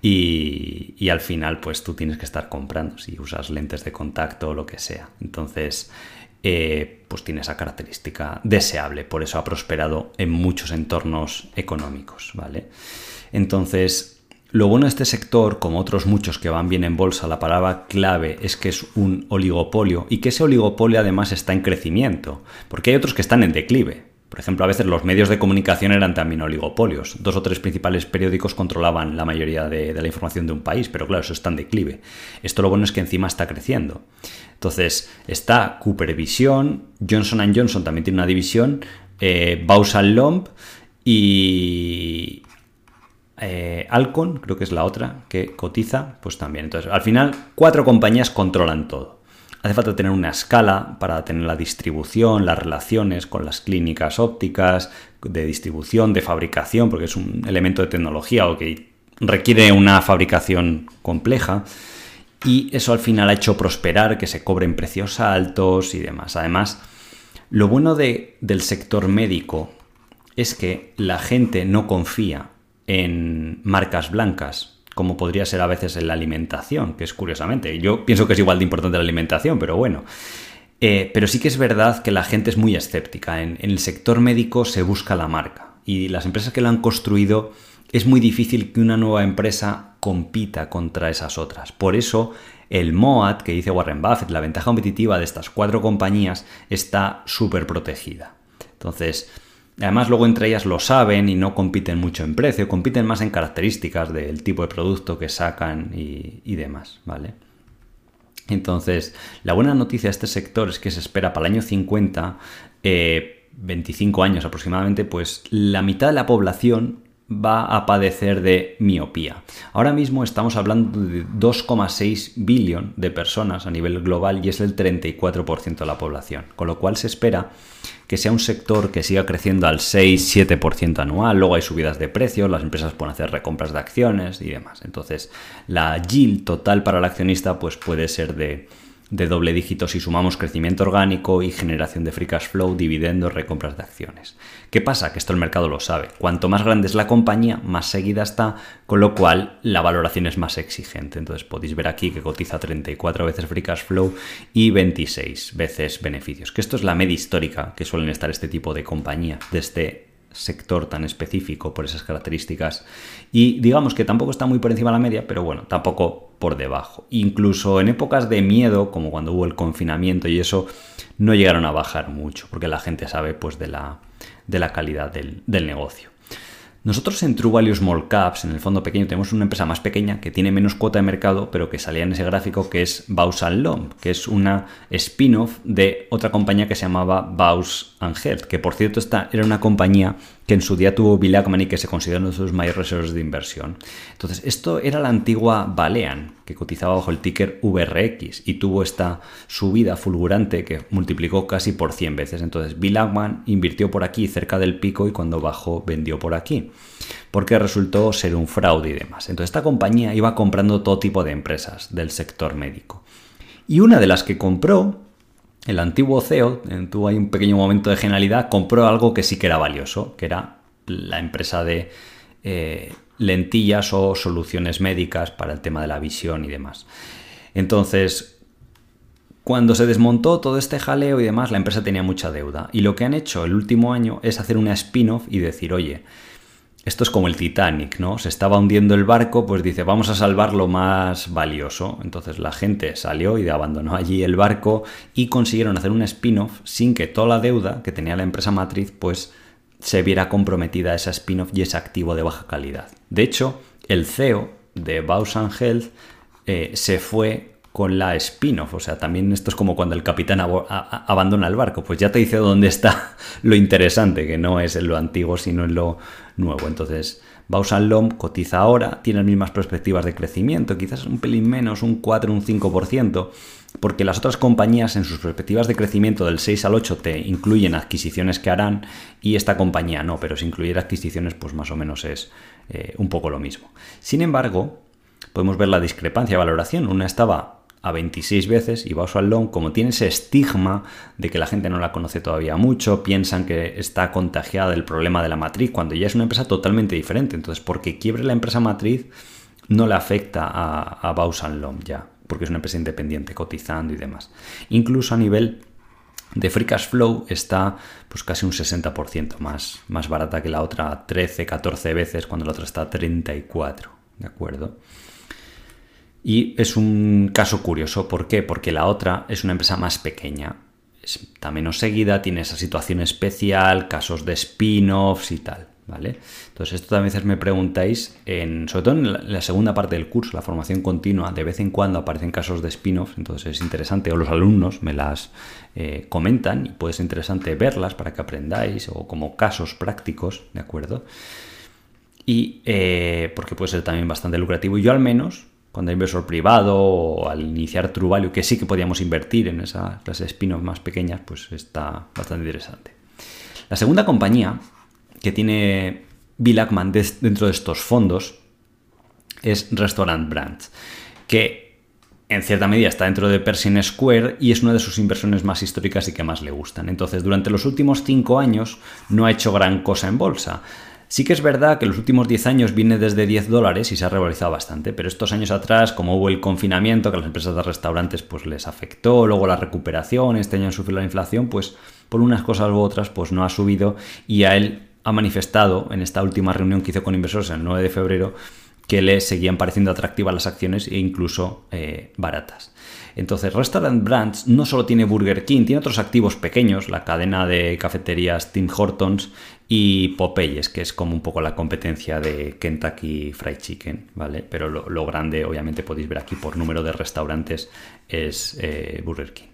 y, al final pues tú tienes que estar comprando si usas lentes de contacto o lo que sea. Entonces eh, pues tiene esa característica deseable, por eso ha prosperado en muchos entornos económicos, ¿vale? Entonces lo bueno de este sector, como otros muchos que van bien en bolsa, la palabra clave es que es un oligopolio y que ese oligopolio además está en crecimiento, porque hay otros que están en declive. Por ejemplo, a veces los medios de comunicación eran también oligopolios. Dos o tres principales periódicos controlaban la mayoría de, la información de un país, pero claro, eso está en declive. Esto lo bueno es que encima está creciendo. Entonces, está Cooper Vision, Johnson Johnson también tiene una división, eh, Lomb y, eh, Alcon, creo que es la otra, que cotiza, pues también. Entonces, al final, cuatro compañías controlan todo. hace falta tener una escala para tener la distribución, las relaciones con las clínicas ópticas, de distribución, de fabricación, porque es un elemento de tecnología o que requiere una fabricación compleja. Y eso al final ha hecho prosperar que se cobren precios altos y demás. Además, lo bueno del sector médico es que la gente no confía en marcas blancas, como podría ser a veces en la alimentación, que es curiosamente. Yo pienso que es igual de importante la alimentación, pero bueno. Eh, pero sí que es verdad que la gente es muy escéptica. En, el sector médico se busca la marca y las empresas que lo han construido es muy difícil que una nueva empresa compita contra esas otras. Por eso el MOAT, que dice Warren Buffett, la ventaja competitiva de estas cuatro compañías está súper protegida. Entonces, además luego entre ellas lo saben y no compiten mucho en precio, compiten más en características del tipo de producto que sacan y, demás, ¿vale? Entonces, la buena noticia de este sector es que se espera para el año 50, 25 eh, años aproximadamente, pues la mitad de la población va a padecer de miopía. Ahora mismo estamos hablando de 2,6 billón de personas a nivel global y es el 34% de la población, con lo cual se espera que sea un sector que siga creciendo al 6-7% anual, luego hay subidas de precios, las empresas pueden hacer recompras de acciones y demás. Entonces, la yield total para el accionista pues puede ser de de doble dígito si sumamos crecimiento orgánico y generación de free cash flow, dividendos, recompras de acciones. ¿Qué pasa? Que esto el mercado lo sabe. Cuanto más grande es la compañía, más seguida está, con lo cual la valoración es más exigente. Entonces podéis ver aquí que cotiza 34 veces free cash flow y 26 veces beneficios. Que esto es la media histórica que suelen estar este tipo de compañía desde sector tan específico por esas características. Y digamos que tampoco está muy por encima de la media, pero bueno, tampoco por debajo. Incluso en épocas de miedo, como cuando hubo el confinamiento y eso, no llegaron a bajar mucho, porque la gente sabe pues de la, de la calidad del, del negocio. Nosotros en True Value Small Caps, en el fondo pequeño, tenemos una empresa más pequeña que tiene menos cuota de mercado, pero que salía en ese gráfico, que es Baus Lomb, que es una spin-off de otra compañía que se llamaba Baus Health, que por cierto esta era una compañía que en su día tuvo Bill Ackman y que se considera uno de sus mayores reservas de inversión. Entonces, esto era la antigua Balean, que cotizaba bajo el ticker VRX y tuvo esta subida fulgurante que multiplicó casi por 100 veces. Entonces, Bill Ackman invirtió por aquí cerca del pico y cuando bajó vendió por aquí, porque resultó ser un fraude y demás. Entonces, esta compañía iba comprando todo tipo de empresas del sector médico. Y una de las que compró el antiguo CEO, tuvo ahí un pequeño momento de genialidad, compró algo que sí que era valioso, que era la empresa de eh, lentillas o soluciones médicas para el tema de la visión y demás. Entonces, cuando se desmontó todo este jaleo y demás, la empresa tenía mucha deuda. Y lo que han hecho el último año es hacer una spin-off y decir, oye, esto es como el Titanic, ¿no? Se estaba hundiendo el barco, pues dice, vamos a salvar lo más valioso. Entonces la gente salió y abandonó allí el barco y consiguieron hacer un spin-off sin que toda la deuda que tenía la empresa matriz, pues se viera comprometida esa spin-off y ese activo de baja calidad. De hecho, el CEO de Bausan Health eh, se fue con la spin-off. O sea, también esto es como cuando el capitán abandona el barco. Pues ya te dice dónde está lo interesante, que no es en lo antiguo, sino en lo nuevo. Entonces, Bausan Lom cotiza ahora, tiene las mismas perspectivas de crecimiento, quizás un pelín menos, un 4, un 5%, porque las otras compañías en sus perspectivas de crecimiento del 6 al 8 te incluyen adquisiciones que harán y esta compañía no, pero si incluyera adquisiciones, pues más o menos es eh, un poco lo mismo. Sin embargo, podemos ver la discrepancia de valoración. Una estaba a 26 veces y Bausch Long, como tiene ese estigma de que la gente no la conoce todavía mucho, piensan que está contagiada del problema de la matriz, cuando ya es una empresa totalmente diferente. Entonces, porque quiebre la empresa matriz no le afecta a, a Bausch ya, porque es una empresa independiente, cotizando y demás. Incluso a nivel de Free Cash Flow está pues casi un 60% más, más barata que la otra 13, 14 veces, cuando la otra está 34, ¿de acuerdo? Y es un caso curioso, ¿por qué? Porque la otra es una empresa más pequeña, está menos seguida, tiene esa situación especial, casos de spin-offs y tal, ¿vale? Entonces esto también veces me preguntáis, en, sobre todo en la, segunda parte del curso, la formación continua, de vez en cuando aparecen casos de spin-offs, entonces es interesante, o los alumnos me las eh, comentan y puede ser interesante verlas para que aprendáis, o como casos prácticos, ¿de acuerdo? Y eh, porque puede ser también bastante lucrativo, y yo al menos cuando hay inversor privado o al iniciar True que sí que podíamos invertir en esa clase de spin-off más pequeñas, pues está bastante interesante. La segunda compañía que tiene Bill Ackman dentro de estos fondos es Restaurant Brands, que en cierta medida está dentro de Pershing Square y es una de sus inversiones más históricas y que más le gustan. Entonces, durante los últimos cinco años no ha hecho gran cosa en bolsa. Sí que es verdad que los últimos 10 años viene desde 10 dólares y se ha revalorizado bastante, pero estos años atrás, como hubo el confinamiento, que a las empresas de restaurantes pues les afectó, luego la recuperación, este año sufrió la inflación, pues por unas cosas u otras pues no ha subido y a él ha manifestado en esta última reunión que hizo con inversores el 9 de febrero que le seguían pareciendo atractivas las acciones e incluso eh, baratas. Entonces, Restaurant Brands no solo tiene Burger King, tiene otros activos pequeños, la cadena de cafeterías Tim Hortons y Popeyes, que es como un poco la competencia de Kentucky Fried Chicken, ¿vale? Pero lo, grande, obviamente podéis ver aquí por número de restaurantes, es eh, Burger King.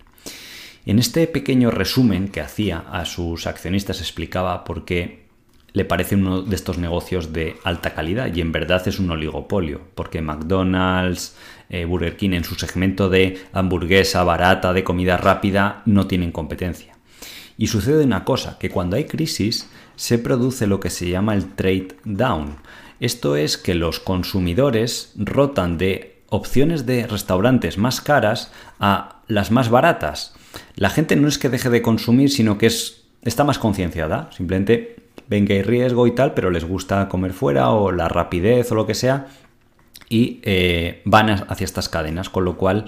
En este pequeño resumen que hacía a sus accionistas explicaba por qué le parece uno de estos negocios de alta calidad y en verdad es un oligopolio, porque McDonald's, eh, Burger King en su segmento de hamburguesa barata, de comida rápida, no tienen competencia. Y sucede una cosa, que cuando hay crisis se produce lo que se llama el trade down. Esto es que los consumidores rotan de opciones de restaurantes más caras a las más baratas. La gente no es que deje de consumir, sino que es, está más concienciada. Simplemente ven que hay riesgo y tal, pero les gusta comer fuera o la rapidez o lo que sea y eh, van hacia estas cadenas, con lo cual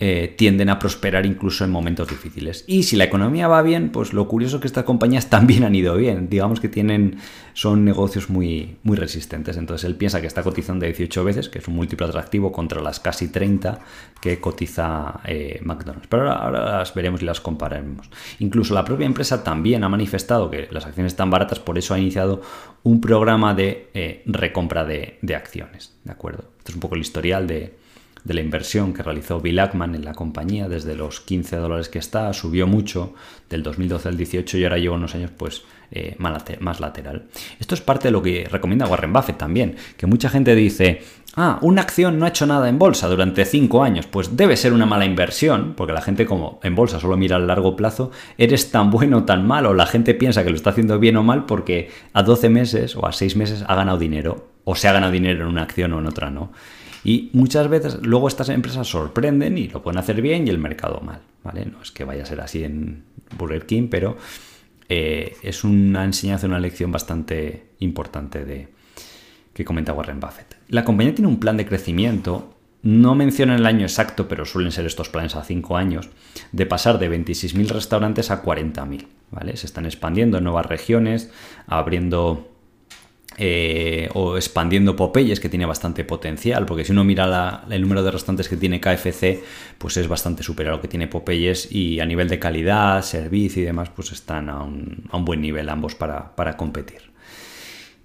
eh, tienden a prosperar incluso en momentos difíciles. Y si la economía va bien, pues lo curioso es que estas compañías también han ido bien. Digamos que tienen, son negocios muy, muy resistentes. Entonces él piensa que está cotizando de 18 veces, que es un múltiplo atractivo contra las casi 30 que cotiza eh, McDonald's. Pero ahora, las veremos y las compararemos. Incluso la propia empresa también ha manifestado que las acciones están baratas, por eso ha iniciado un programa de eh, recompra de, de acciones. ¿De acuerdo? Esto es un poco el historial de de la inversión que realizó Bill Ackman en la compañía desde los 15 dólares que está, subió mucho del 2012 al 18 y ahora lleva unos años pues eh, más lateral. Esto es parte de lo que recomienda Warren Buffett también, que mucha gente dice, ah, una acción no ha hecho nada en bolsa durante 5 años, pues debe ser una mala inversión, porque la gente como en bolsa solo mira al largo plazo, eres tan bueno o tan malo, la gente piensa que lo está haciendo bien o mal porque a 12 meses o a 6 meses ha ganado dinero, o se ha ganado dinero en una acción o en otra no. Y muchas veces luego estas empresas sorprenden y lo pueden hacer bien y el mercado mal, ¿vale? No es que vaya a ser así en Burger King, pero eh, es una enseñanza, una lección bastante importante de, que comenta Warren Buffett. La compañía tiene un plan de crecimiento, no menciona el año exacto, pero suelen ser estos planes a 5 años, de pasar de 26.000 restaurantes a 40.000, ¿vale? Se están expandiendo en nuevas regiones, abriendo eh, o expandiendo Popeyes, que tiene bastante potencial, porque si uno mira el número de restaurantes que tiene KFC, pues es bastante superior a lo que tiene Popeyes y a nivel de calidad, servicio y demás, pues están a un, buen nivel ambos para, competir.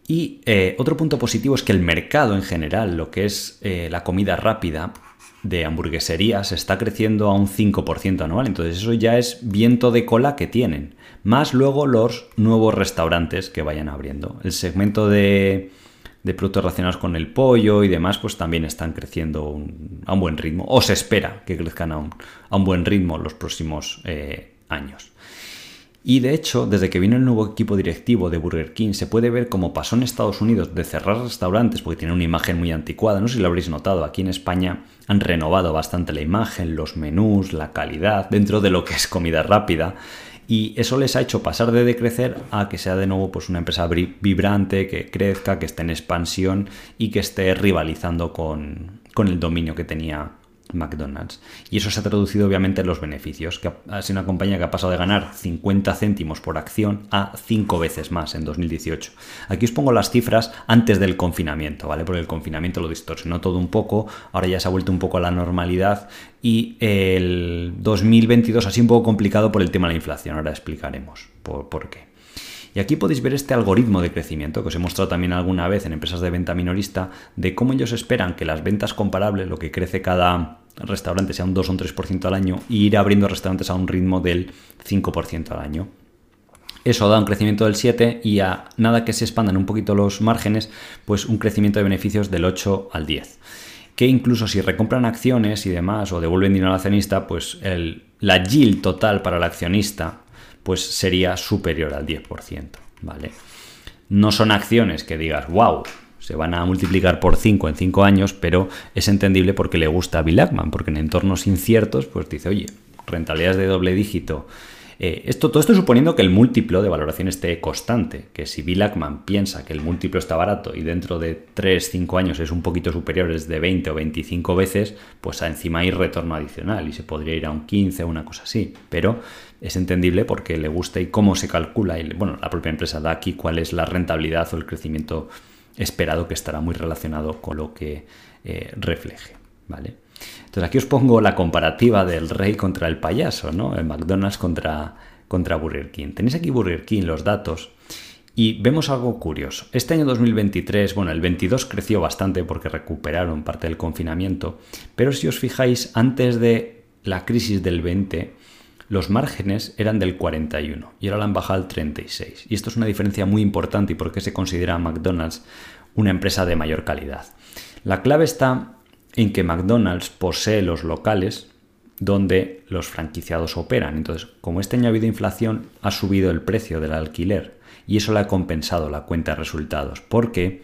Y eh, otro punto positivo es que el mercado en general, lo que es eh, la comida rápida, de hamburgueserías está creciendo a un 5% anual. Entonces eso ya es viento de cola que tienen. Más luego los nuevos restaurantes que vayan abriendo. El segmento de, productos relacionados con el pollo y demás, pues también están creciendo a un buen ritmo. O se espera que crezcan a un, buen ritmo los próximos eh, años. Y de hecho, desde que vino el nuevo equipo directivo de Burger King, se puede ver cómo pasó en Estados Unidos de cerrar restaurantes, porque tiene una imagen muy anticuada, no sé si lo habréis notado, aquí en España han renovado bastante la imagen, los menús, la calidad, dentro de lo que es comida rápida. Y eso les ha hecho pasar de decrecer a que sea de nuevo pues, una empresa vibrante, que crezca, que esté en expansión y que esté rivalizando con, con el dominio que tenía McDonald's. Y eso se ha traducido obviamente en los beneficios, que ha sido una compañía que ha pasado de ganar 50 céntimos por acción a 5 veces más en 2018. Aquí os pongo las cifras antes del confinamiento, ¿vale? Porque el confinamiento lo distorsionó todo un poco, ahora ya se ha vuelto un poco a la normalidad y el 2022 ha sido un poco complicado por el tema de la inflación, ahora explicaremos por, por qué. Y aquí podéis ver este algoritmo de crecimiento que os he mostrado también alguna vez en empresas de venta minorista, de cómo ellos esperan que las ventas comparables, lo que crece cada restaurante, sea un 2 o un 3% al año, y ir abriendo restaurantes a un ritmo del 5% al año. Eso da un crecimiento del 7 y a nada que se expandan un poquito los márgenes, pues un crecimiento de beneficios del 8 al 10. que incluso si recompran acciones y demás o devuelven dinero al accionista, pues el, la yield total para el accionista pues sería superior al 10%, ¿vale? No son acciones que digas, wow, se van a multiplicar por 5 en 5 años, pero es entendible porque le gusta a Bill Ackman, porque en entornos inciertos, pues dice, oye, rentabilidades de doble dígito eh, esto, todo esto suponiendo que el múltiplo de valoración esté constante, que si Bill Ackman piensa que el múltiplo está barato y dentro de 3, 5 años es un poquito superior, es de 20 o 25 veces, pues encima hay retorno adicional y se podría ir a un 15 o una cosa así. Pero es entendible porque le gusta y cómo se calcula, y bueno, la propia empresa da aquí cuál es la rentabilidad o el crecimiento esperado que estará muy relacionado con lo que eh, refleje. ¿Vale? Entonces aquí os pongo la comparativa del rey contra el payaso, ¿no? El McDonald's contra, contra Burger King. Tenéis aquí Burger King los datos y vemos algo curioso. Este año 2023, bueno, el 22 creció bastante porque recuperaron parte del confinamiento, pero si os fijáis, antes de la crisis del 20, los márgenes eran del 41 y ahora la han bajado al 36. Y esto es una diferencia muy importante y por qué se considera McDonald's una empresa de mayor calidad. La clave está en que McDonald's posee los locales donde los franquiciados operan. Entonces, como este año ha habido inflación, ha subido el precio del alquiler y eso le ha compensado la cuenta de resultados, porque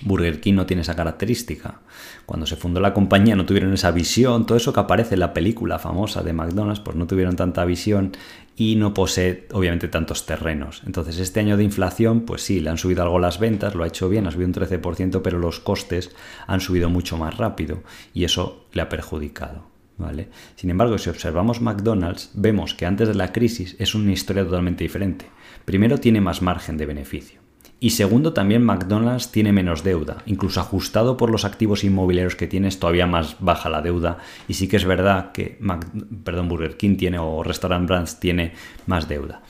Burger King no tiene esa característica. Cuando se fundó la compañía no tuvieron esa visión, todo eso que aparece en la película famosa de McDonald's, pues no tuvieron tanta visión y no posee obviamente tantos terrenos. Entonces este año de inflación, pues sí, le han subido algo las ventas, lo ha hecho bien, ha subido un 13%, pero los costes han subido mucho más rápido y eso le ha perjudicado. ¿Vale? Sin embargo, si observamos McDonald's, vemos que antes de la crisis es una historia totalmente diferente. Primero tiene más margen de beneficio. Y segundo, también McDonald's tiene menos deuda. Incluso ajustado por los activos inmobiliarios que tienes, todavía más baja la deuda. Y sí que es verdad que Burger King tiene o Restaurant Brands tiene más deuda.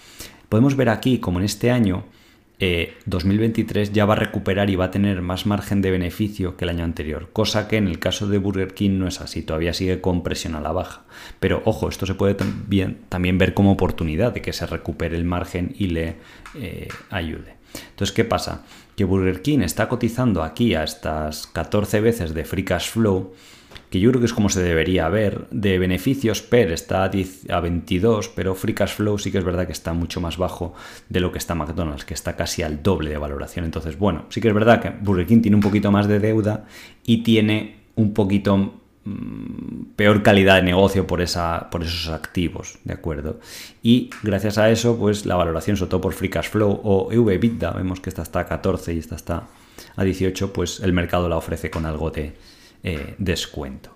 Podemos ver aquí como en este año 2023 eh, ya va a recuperar y va a tener más margen de beneficio que el año anterior, cosa que en el caso de Burger King no es así, todavía sigue con presión a la baja. Pero ojo, esto se puede también, también ver como oportunidad de que se recupere el margen y le eh, ayude. Entonces, ¿qué pasa? Que Burger King está cotizando aquí a estas 14 veces de free cash flow, que yo creo que es como se debería ver. De beneficios PER está a, 22, pero free cash flow sí que es verdad que está mucho más bajo de lo que está McDonald's, que está casi al doble de valoración. Entonces, bueno, sí que es verdad que Burger King tiene un poquito más de deuda y tiene un poquito peor calidad de negocio por, esa, por esos activos, ¿de acuerdo? Y gracias a eso, pues la valoración, sobre todo por Free Cash Flow o EV-EBITDA, vemos que esta está a 14 y esta está a 18, pues el mercado la ofrece con algo de eh, descuento.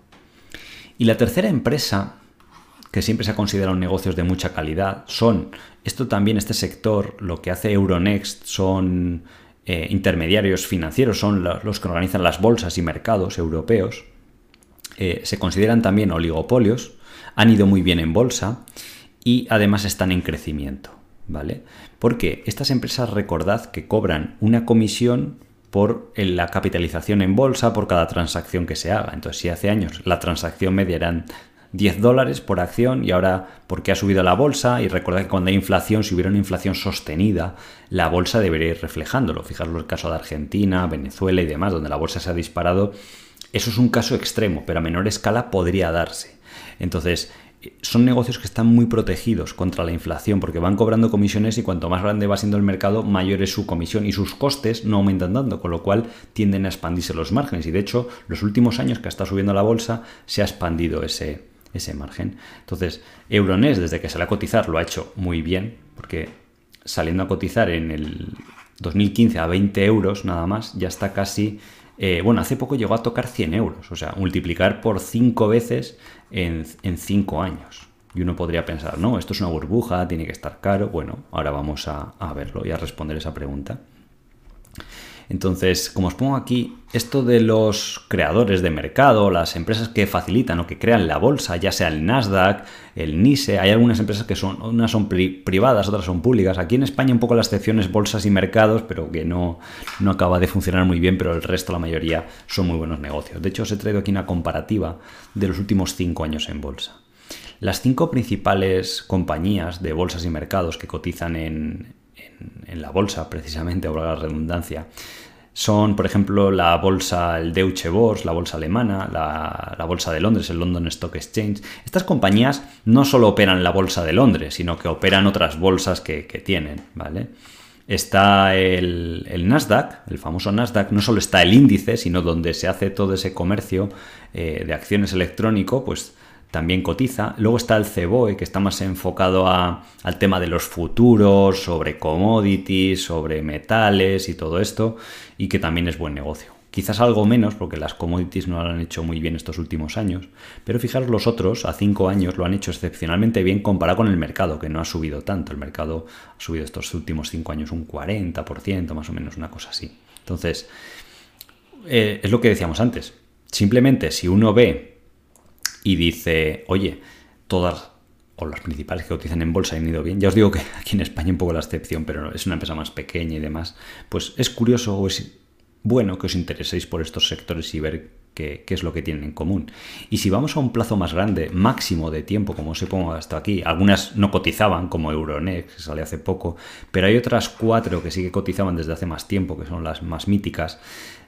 Y la tercera empresa que siempre se ha considerado negocios de mucha calidad son, esto también, este sector, lo que hace Euronext son eh, intermediarios financieros, son los que organizan las bolsas y mercados europeos, eh, se consideran también oligopolios, han ido muy bien en bolsa y además están en crecimiento, ¿vale? Porque estas empresas recordad que cobran una comisión por la capitalización en bolsa por cada transacción que se haga. Entonces, si hace años la transacción media eran 10 dólares por acción y ahora porque ha subido la bolsa y recordad que cuando hay inflación, si hubiera una inflación sostenida, la bolsa debería ir reflejándolo. Fijaros el caso de Argentina, Venezuela y demás, donde la bolsa se ha disparado eso es un caso extremo, pero a menor escala podría darse. Entonces, son negocios que están muy protegidos contra la inflación porque van cobrando comisiones y cuanto más grande va siendo el mercado, mayor es su comisión y sus costes no aumentan tanto, con lo cual tienden a expandirse los márgenes. Y de hecho, los últimos años que está subiendo la bolsa, se ha expandido ese, ese margen. Entonces, Euronext, desde que sale a cotizar, lo ha hecho muy bien porque saliendo a cotizar en el 2015 a 20 euros nada más, ya está casi eh, bueno, hace poco llegó a tocar 100 euros, o sea, multiplicar por 5 veces en 5 años. Y uno podría pensar, no, esto es una burbuja, tiene que estar caro. Bueno, ahora vamos a, a verlo y a responder esa pregunta. Entonces, como os pongo aquí, esto de los creadores de mercado, las empresas que facilitan o que crean la bolsa, ya sea el Nasdaq, el NISE, hay algunas empresas que son, unas son privadas, otras son públicas. Aquí en España un poco la excepción es bolsas y mercados, pero que no, no acaba de funcionar muy bien, pero el resto, la mayoría, son muy buenos negocios. De hecho, os he traído aquí una comparativa de los últimos cinco años en bolsa. Las cinco principales compañías de bolsas y mercados que cotizan en, en, la bolsa, precisamente, ahora la redundancia, son, por ejemplo, la bolsa, el Deutsche Börse, la bolsa alemana, la, bolsa de Londres, el London Stock Exchange. Estas compañías no solo operan la bolsa de Londres, sino que operan otras bolsas que, tienen, ¿vale? Está el, Nasdaq, el famoso Nasdaq, no solo está el índice, sino donde se hace todo ese comercio eh, de acciones electrónico, pues también cotiza. Luego está el CEBOE, que está más enfocado al tema de los futuros, sobre commodities, sobre metales y todo esto, y que también es buen negocio. Quizás algo menos, porque las commodities no lo han hecho muy bien estos últimos años, pero fijaros los otros, a cinco años lo han hecho excepcionalmente bien comparado con el mercado, que no ha subido tanto. El mercado ha subido estos últimos cinco años un 40%, más o menos, una cosa así. Entonces, eh, es lo que decíamos antes. Simplemente si uno ve y dice, oye, todas o las principales que cotizan en bolsa han ido bien. Ya os digo que aquí en España un poco la excepción, pero es una empresa más pequeña y demás. Pues es curioso o es bueno que os intereséis por estos sectores y ver qué, es lo que tienen en común. Y si vamos a un plazo más grande, máximo de tiempo, como os he pongo hasta aquí, algunas no cotizaban, como Euronext, que sale hace poco, pero hay otras cuatro que sí que cotizaban desde hace más tiempo, que son las más míticas.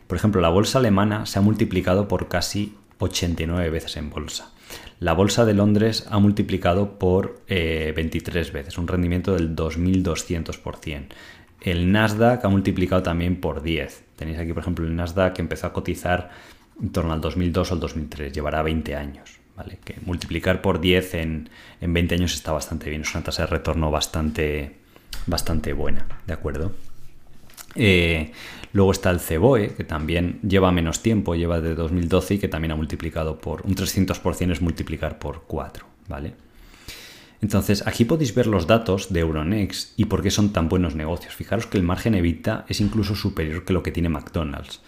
Por ejemplo, la bolsa alemana se ha multiplicado por casi 89 veces en bolsa. La bolsa de Londres ha multiplicado por 23 eh, veces, un rendimiento del 2.200%. El Nasdaq ha multiplicado también por 10. Tenéis aquí, por ejemplo, el Nasdaq que empezó a cotizar en torno al 2002 o al 2003, llevará 20 años. Que multiplicar por 10 en, en 20 años está bastante bien, es una tasa de retorno bastante, bastante buena, ¿de acuerdo? Eh, luego está el Ceboe, que también lleva menos tiempo, lleva de 2012 y que también ha multiplicado por un 300% es multiplicar por 4, ¿vale? Entonces, aquí podéis ver los datos de Euronext y por qué son tan buenos negocios. Fijaros que el margen evita es incluso superior que lo que tiene McDonald's.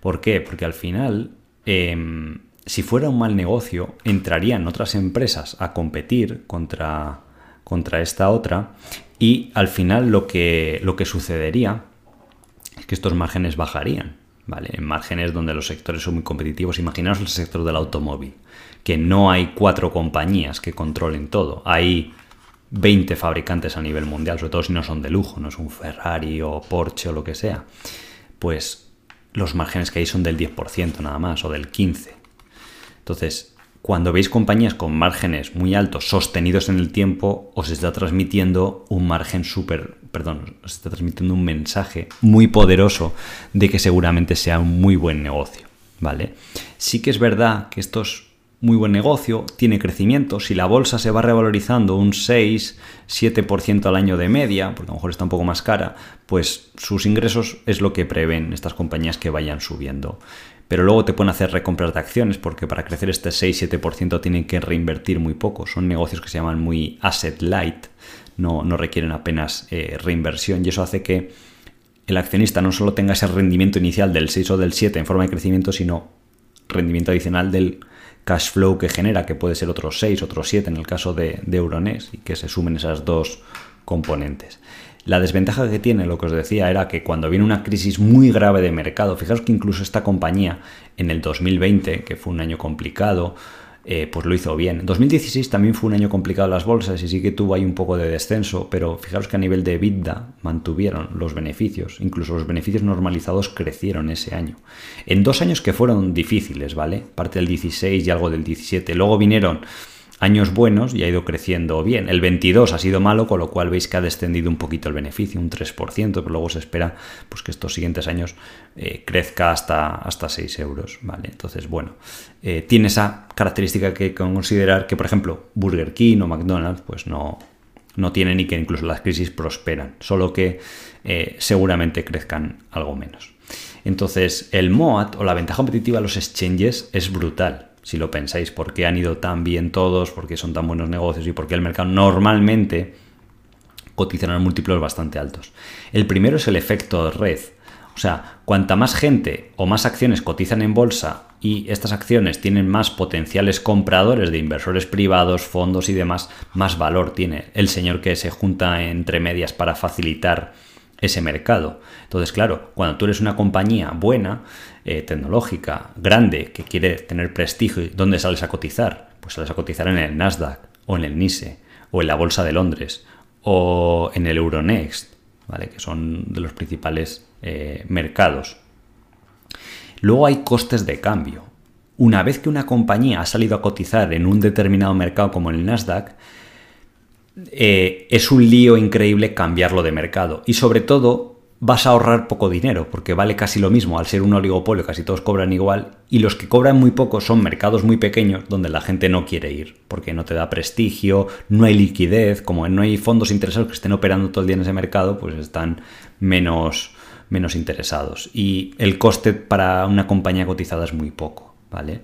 ¿Por qué? Porque al final, em, si fuera un mal negocio, entrarían otras empresas a competir contra, contra esta otra y al final lo que, lo que sucedería que estos márgenes bajarían, ¿vale? En márgenes donde los sectores son muy competitivos. Imaginaos el sector del automóvil, que no hay cuatro compañías que controlen todo. Hay 20 fabricantes a nivel mundial, sobre todo si no son de lujo, no es un Ferrari o Porsche o lo que sea. Pues los márgenes que hay son del 10% nada más o del 15%. Entonces, cuando veis compañías con márgenes muy altos sostenidos en el tiempo, os está transmitiendo un margen súper, perdón, os está transmitiendo un mensaje muy poderoso de que seguramente sea un muy buen negocio, ¿vale? Sí que es verdad que esto es muy buen negocio, tiene crecimiento, si la bolsa se va revalorizando un 6, 7% al año de media, porque a lo mejor está un poco más cara, pues sus ingresos es lo que prevén estas compañías que vayan subiendo pero luego te pueden hacer recomprar de acciones porque para crecer este 6-7% tienen que reinvertir muy poco. Son negocios que se llaman muy asset light, no, no requieren apenas eh, reinversión y eso hace que el accionista no solo tenga ese rendimiento inicial del 6 o del 7 en forma de crecimiento, sino rendimiento adicional del cash flow que genera, que puede ser otros 6, otros 7 en el caso de, de y que se sumen esas dos componentes. La desventaja que tiene, lo que os decía, era que cuando viene una crisis muy grave de mercado, fijaos que incluso esta compañía en el 2020, que fue un año complicado, eh, pues lo hizo bien. 2016 también fue un año complicado las bolsas y sí que tuvo ahí un poco de descenso, pero fijaros que a nivel de EBITDA mantuvieron los beneficios, incluso los beneficios normalizados crecieron ese año. En dos años que fueron difíciles, ¿vale? Parte del 16 y algo del 17. Luego vinieron años buenos y ha ido creciendo bien. El 22 ha sido malo, con lo cual veis que ha descendido un poquito el beneficio, un 3%, pero luego se espera pues, que estos siguientes años eh, crezca hasta, hasta 6 euros. ¿vale? Entonces, bueno, eh, tiene esa característica que considerar que, por ejemplo, Burger King o McDonald's pues no, no tienen y que incluso las crisis prosperan, solo que eh, seguramente crezcan algo menos. Entonces, el MOAT o la ventaja competitiva de los exchanges es brutal si lo pensáis, por qué han ido tan bien todos, por qué son tan buenos negocios y por qué el mercado normalmente cotizan a múltiplos bastante altos. El primero es el efecto red. O sea, cuanta más gente o más acciones cotizan en bolsa y estas acciones tienen más potenciales compradores de inversores privados, fondos y demás, más valor tiene el señor que se junta entre medias para facilitar ese mercado. Entonces, claro, cuando tú eres una compañía buena, eh, tecnológica, grande, que quiere tener prestigio, ¿dónde sales a cotizar? Pues sales a cotizar en el Nasdaq, o en el NISE, o en la Bolsa de Londres, o en el Euronext, ¿vale? que son de los principales eh, mercados Luego hay costes de cambio. Una vez que una compañía ha salido a cotizar en un determinado mercado como el Nasdaq, eh, es un lío increíble cambiarlo de mercado. Y sobre todo, vas a ahorrar poco dinero, porque vale casi lo mismo. Al ser un oligopolio, casi todos cobran igual. Y los que cobran muy poco son mercados muy pequeños donde la gente no quiere ir, porque no te da prestigio, no hay liquidez, como no hay fondos interesados que estén operando todo el día en ese mercado, pues están menos, menos interesados. Y el coste para una compañía cotizada es muy poco, ¿vale?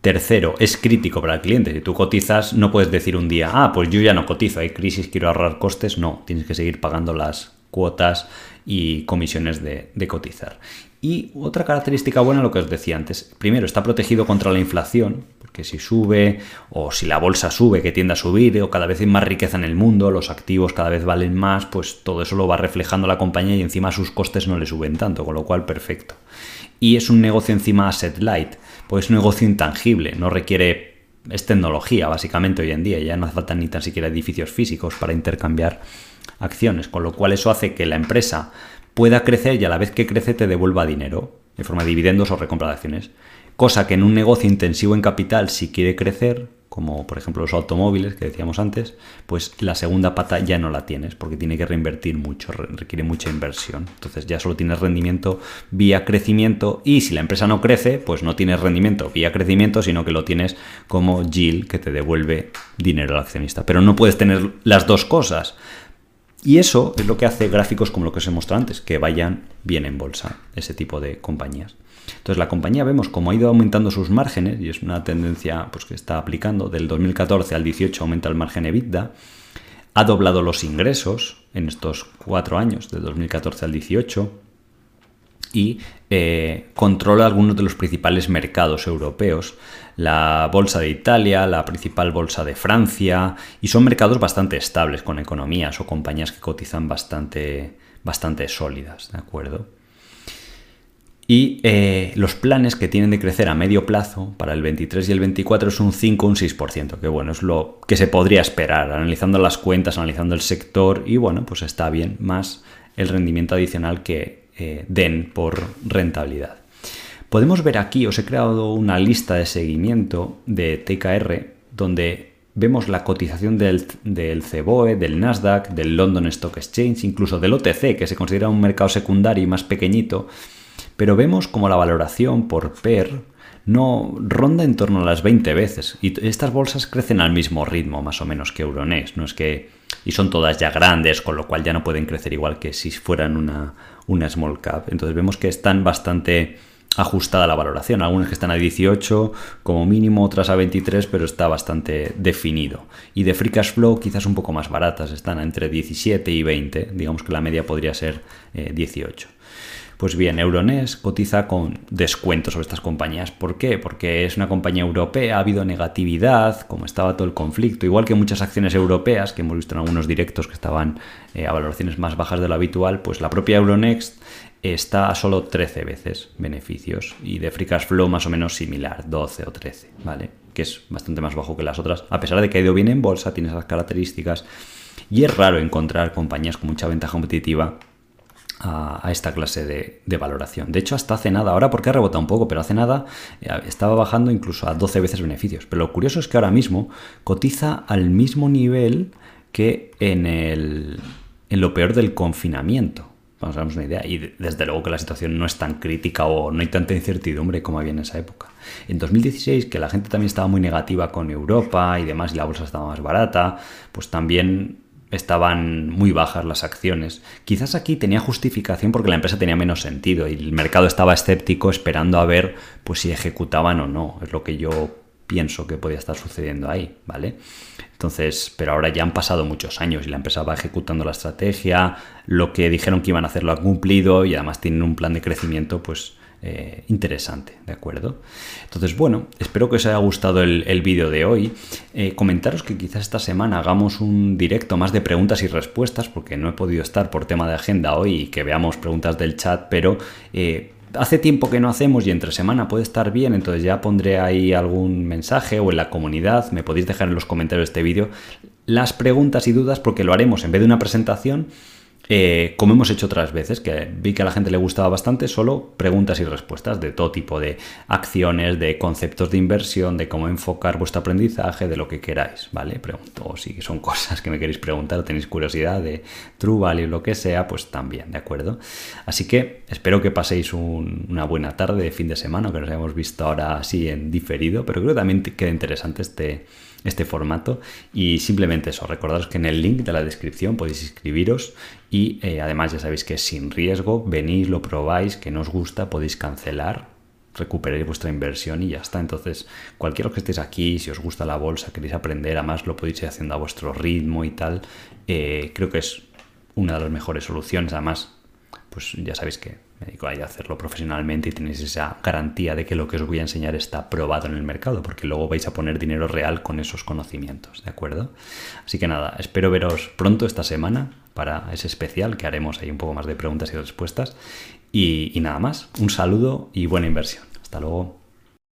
Tercero, es crítico para el cliente. Si tú cotizas, no puedes decir un día, ah, pues yo ya no cotizo, hay crisis, quiero ahorrar costes. No, tienes que seguir pagando las cuotas y comisiones de, cotizar. Y otra característica buena, lo que os decía antes, primero está protegido contra la inflación, porque si sube o si la bolsa sube, que tiende a subir, o cada vez hay más riqueza en el mundo, los activos cada vez valen más, pues todo eso lo va reflejando la compañía y encima sus costes no le suben tanto, con lo cual perfecto. Y es un negocio encima asset light, pues es un negocio intangible, no requiere es tecnología básicamente hoy en día, ya no hace falta ni tan siquiera edificios físicos para intercambiar acciones, con lo cual eso hace que la empresa pueda crecer y a la vez que crece te devuelva dinero en forma de dividendos o recompra de acciones. Cosa que en un negocio intensivo en capital, si quiere crecer, como por ejemplo los automóviles que decíamos antes, pues la segunda pata ya no la tienes porque tiene que reinvertir mucho, requiere mucha inversión. Entonces ya solo tienes rendimiento vía crecimiento y si la empresa no crece, pues no tienes rendimiento vía crecimiento, sino que lo tienes como yield que te devuelve dinero al accionista. Pero no puedes tener las dos cosas. Y eso es lo que hace gráficos como lo que os he mostrado antes, que vayan bien en bolsa, ese tipo de compañías. Entonces la compañía vemos cómo ha ido aumentando sus márgenes, y es una tendencia pues, que está aplicando, del 2014 al 18 aumenta el margen EBITDA, ha doblado los ingresos en estos cuatro años, de 2014 al 18, y eh, controla algunos de los principales mercados europeos, la bolsa de Italia, la principal bolsa de Francia, y son mercados bastante estables, con economías o compañías que cotizan bastante, bastante sólidas, ¿de acuerdo? Y eh, los planes que tienen de crecer a medio plazo para el 23 y el 24 es un 5 o un 6%, que bueno, es lo que se podría esperar, analizando las cuentas, analizando el sector, y bueno, pues está bien, más el rendimiento adicional que, eh, den por rentabilidad. Podemos ver aquí, os he creado una lista de seguimiento de TKR donde vemos la cotización del, del, CBOE, del Nasdaq, del London Stock Exchange, incluso del OTC, que se considera un mercado secundario y más pequeñito, pero vemos como la valoración por PER no ronda en torno a las 20 veces y estas bolsas crecen al mismo ritmo más o menos que Euronext, no es que y son todas ya grandes, con lo cual ya no pueden crecer igual que si fueran una, una small cap. Entonces vemos que están bastante ajustada la valoración. Algunas que están a 18 como mínimo, otras a 23, pero está bastante definido. Y de free cash flow quizás un poco más baratas, están entre 17 y 20, digamos que la media podría ser 18. Pues bien, Euronext cotiza con descuentos sobre estas compañías. ¿Por qué? Porque es una compañía europea, ha habido negatividad, como estaba todo el conflicto, igual que muchas acciones europeas que hemos visto en algunos directos que estaban eh, a valoraciones más bajas de lo habitual, pues la propia Euronext está a solo 13 veces beneficios y de free cash flow más o menos similar, 12 o 13, ¿vale? Que es bastante más bajo que las otras, a pesar de que ha ido bien en bolsa, tiene esas características y es raro encontrar compañías con mucha ventaja competitiva a, esta clase de, valoración. De hecho, hasta hace nada, ahora porque ha rebotado un poco, pero hace nada eh, estaba bajando incluso a 12 veces beneficios. Pero lo curioso es que ahora mismo cotiza al mismo nivel que en, el, en lo peor del confinamiento. Vamos a darnos una idea. Y desde luego que la situación no es tan crítica o no hay tanta incertidumbre como había en esa época. En 2016, que la gente también estaba muy negativa con Europa y demás, y la bolsa estaba más barata, pues también estaban muy bajas las acciones. Quizás aquí tenía justificación porque la empresa tenía menos sentido y el mercado estaba escéptico esperando a ver pues si ejecutaban o no. Es lo que yo pienso que podía estar sucediendo ahí, ¿vale? Entonces, pero ahora ya han pasado muchos años y la empresa va ejecutando la estrategia, lo que dijeron que iban a hacer lo han cumplido y además tienen un plan de crecimiento pues eh, interesante, ¿de acuerdo? Entonces, bueno, espero que os haya gustado el, vídeo de hoy. Eh, comentaros que quizás esta semana hagamos un directo más de preguntas y respuestas, porque no he podido estar por tema de agenda hoy y que veamos preguntas del chat, pero... Eh, hace tiempo que no hacemos y entre semana puede estar bien, entonces ya pondré ahí algún mensaje o en la comunidad, me podéis dejar en los comentarios de este vídeo las preguntas y dudas porque lo haremos en vez de una presentación eh, como hemos hecho otras veces, que vi que a la gente le gustaba bastante, solo preguntas y respuestas de todo tipo de acciones, de conceptos de inversión, de cómo enfocar vuestro aprendizaje, de lo que queráis, ¿vale? Pregunto si son cosas que me queréis preguntar o tenéis curiosidad de True Value, lo que sea, pues también, ¿de acuerdo? Así que espero que paséis una buena tarde de fin de semana, que nos hayamos visto ahora así en diferido, pero creo que también queda interesante este este formato. Y simplemente eso, recordaros que en el link de la descripción podéis inscribiros y eh, además ya sabéis que es sin riesgo, venís, lo probáis, que no os gusta, podéis cancelar, recuperéis vuestra inversión y ya está. Entonces, cualquiera que estéis aquí, si os gusta la bolsa, queréis aprender, además lo podéis ir haciendo a vuestro ritmo y tal, eh, creo que es una de las mejores soluciones. Además, pues ya sabéis que me dedico a hacerlo profesionalmente y tenéis esa garantía de que lo que os voy a enseñar está probado en el mercado, porque luego vais a poner dinero real con esos conocimientos, ¿de acuerdo? Así que nada, espero veros pronto esta semana para ese especial que haremos ahí un poco más de preguntas y respuestas. y nada más, un saludo y buena inversión. Hasta luego.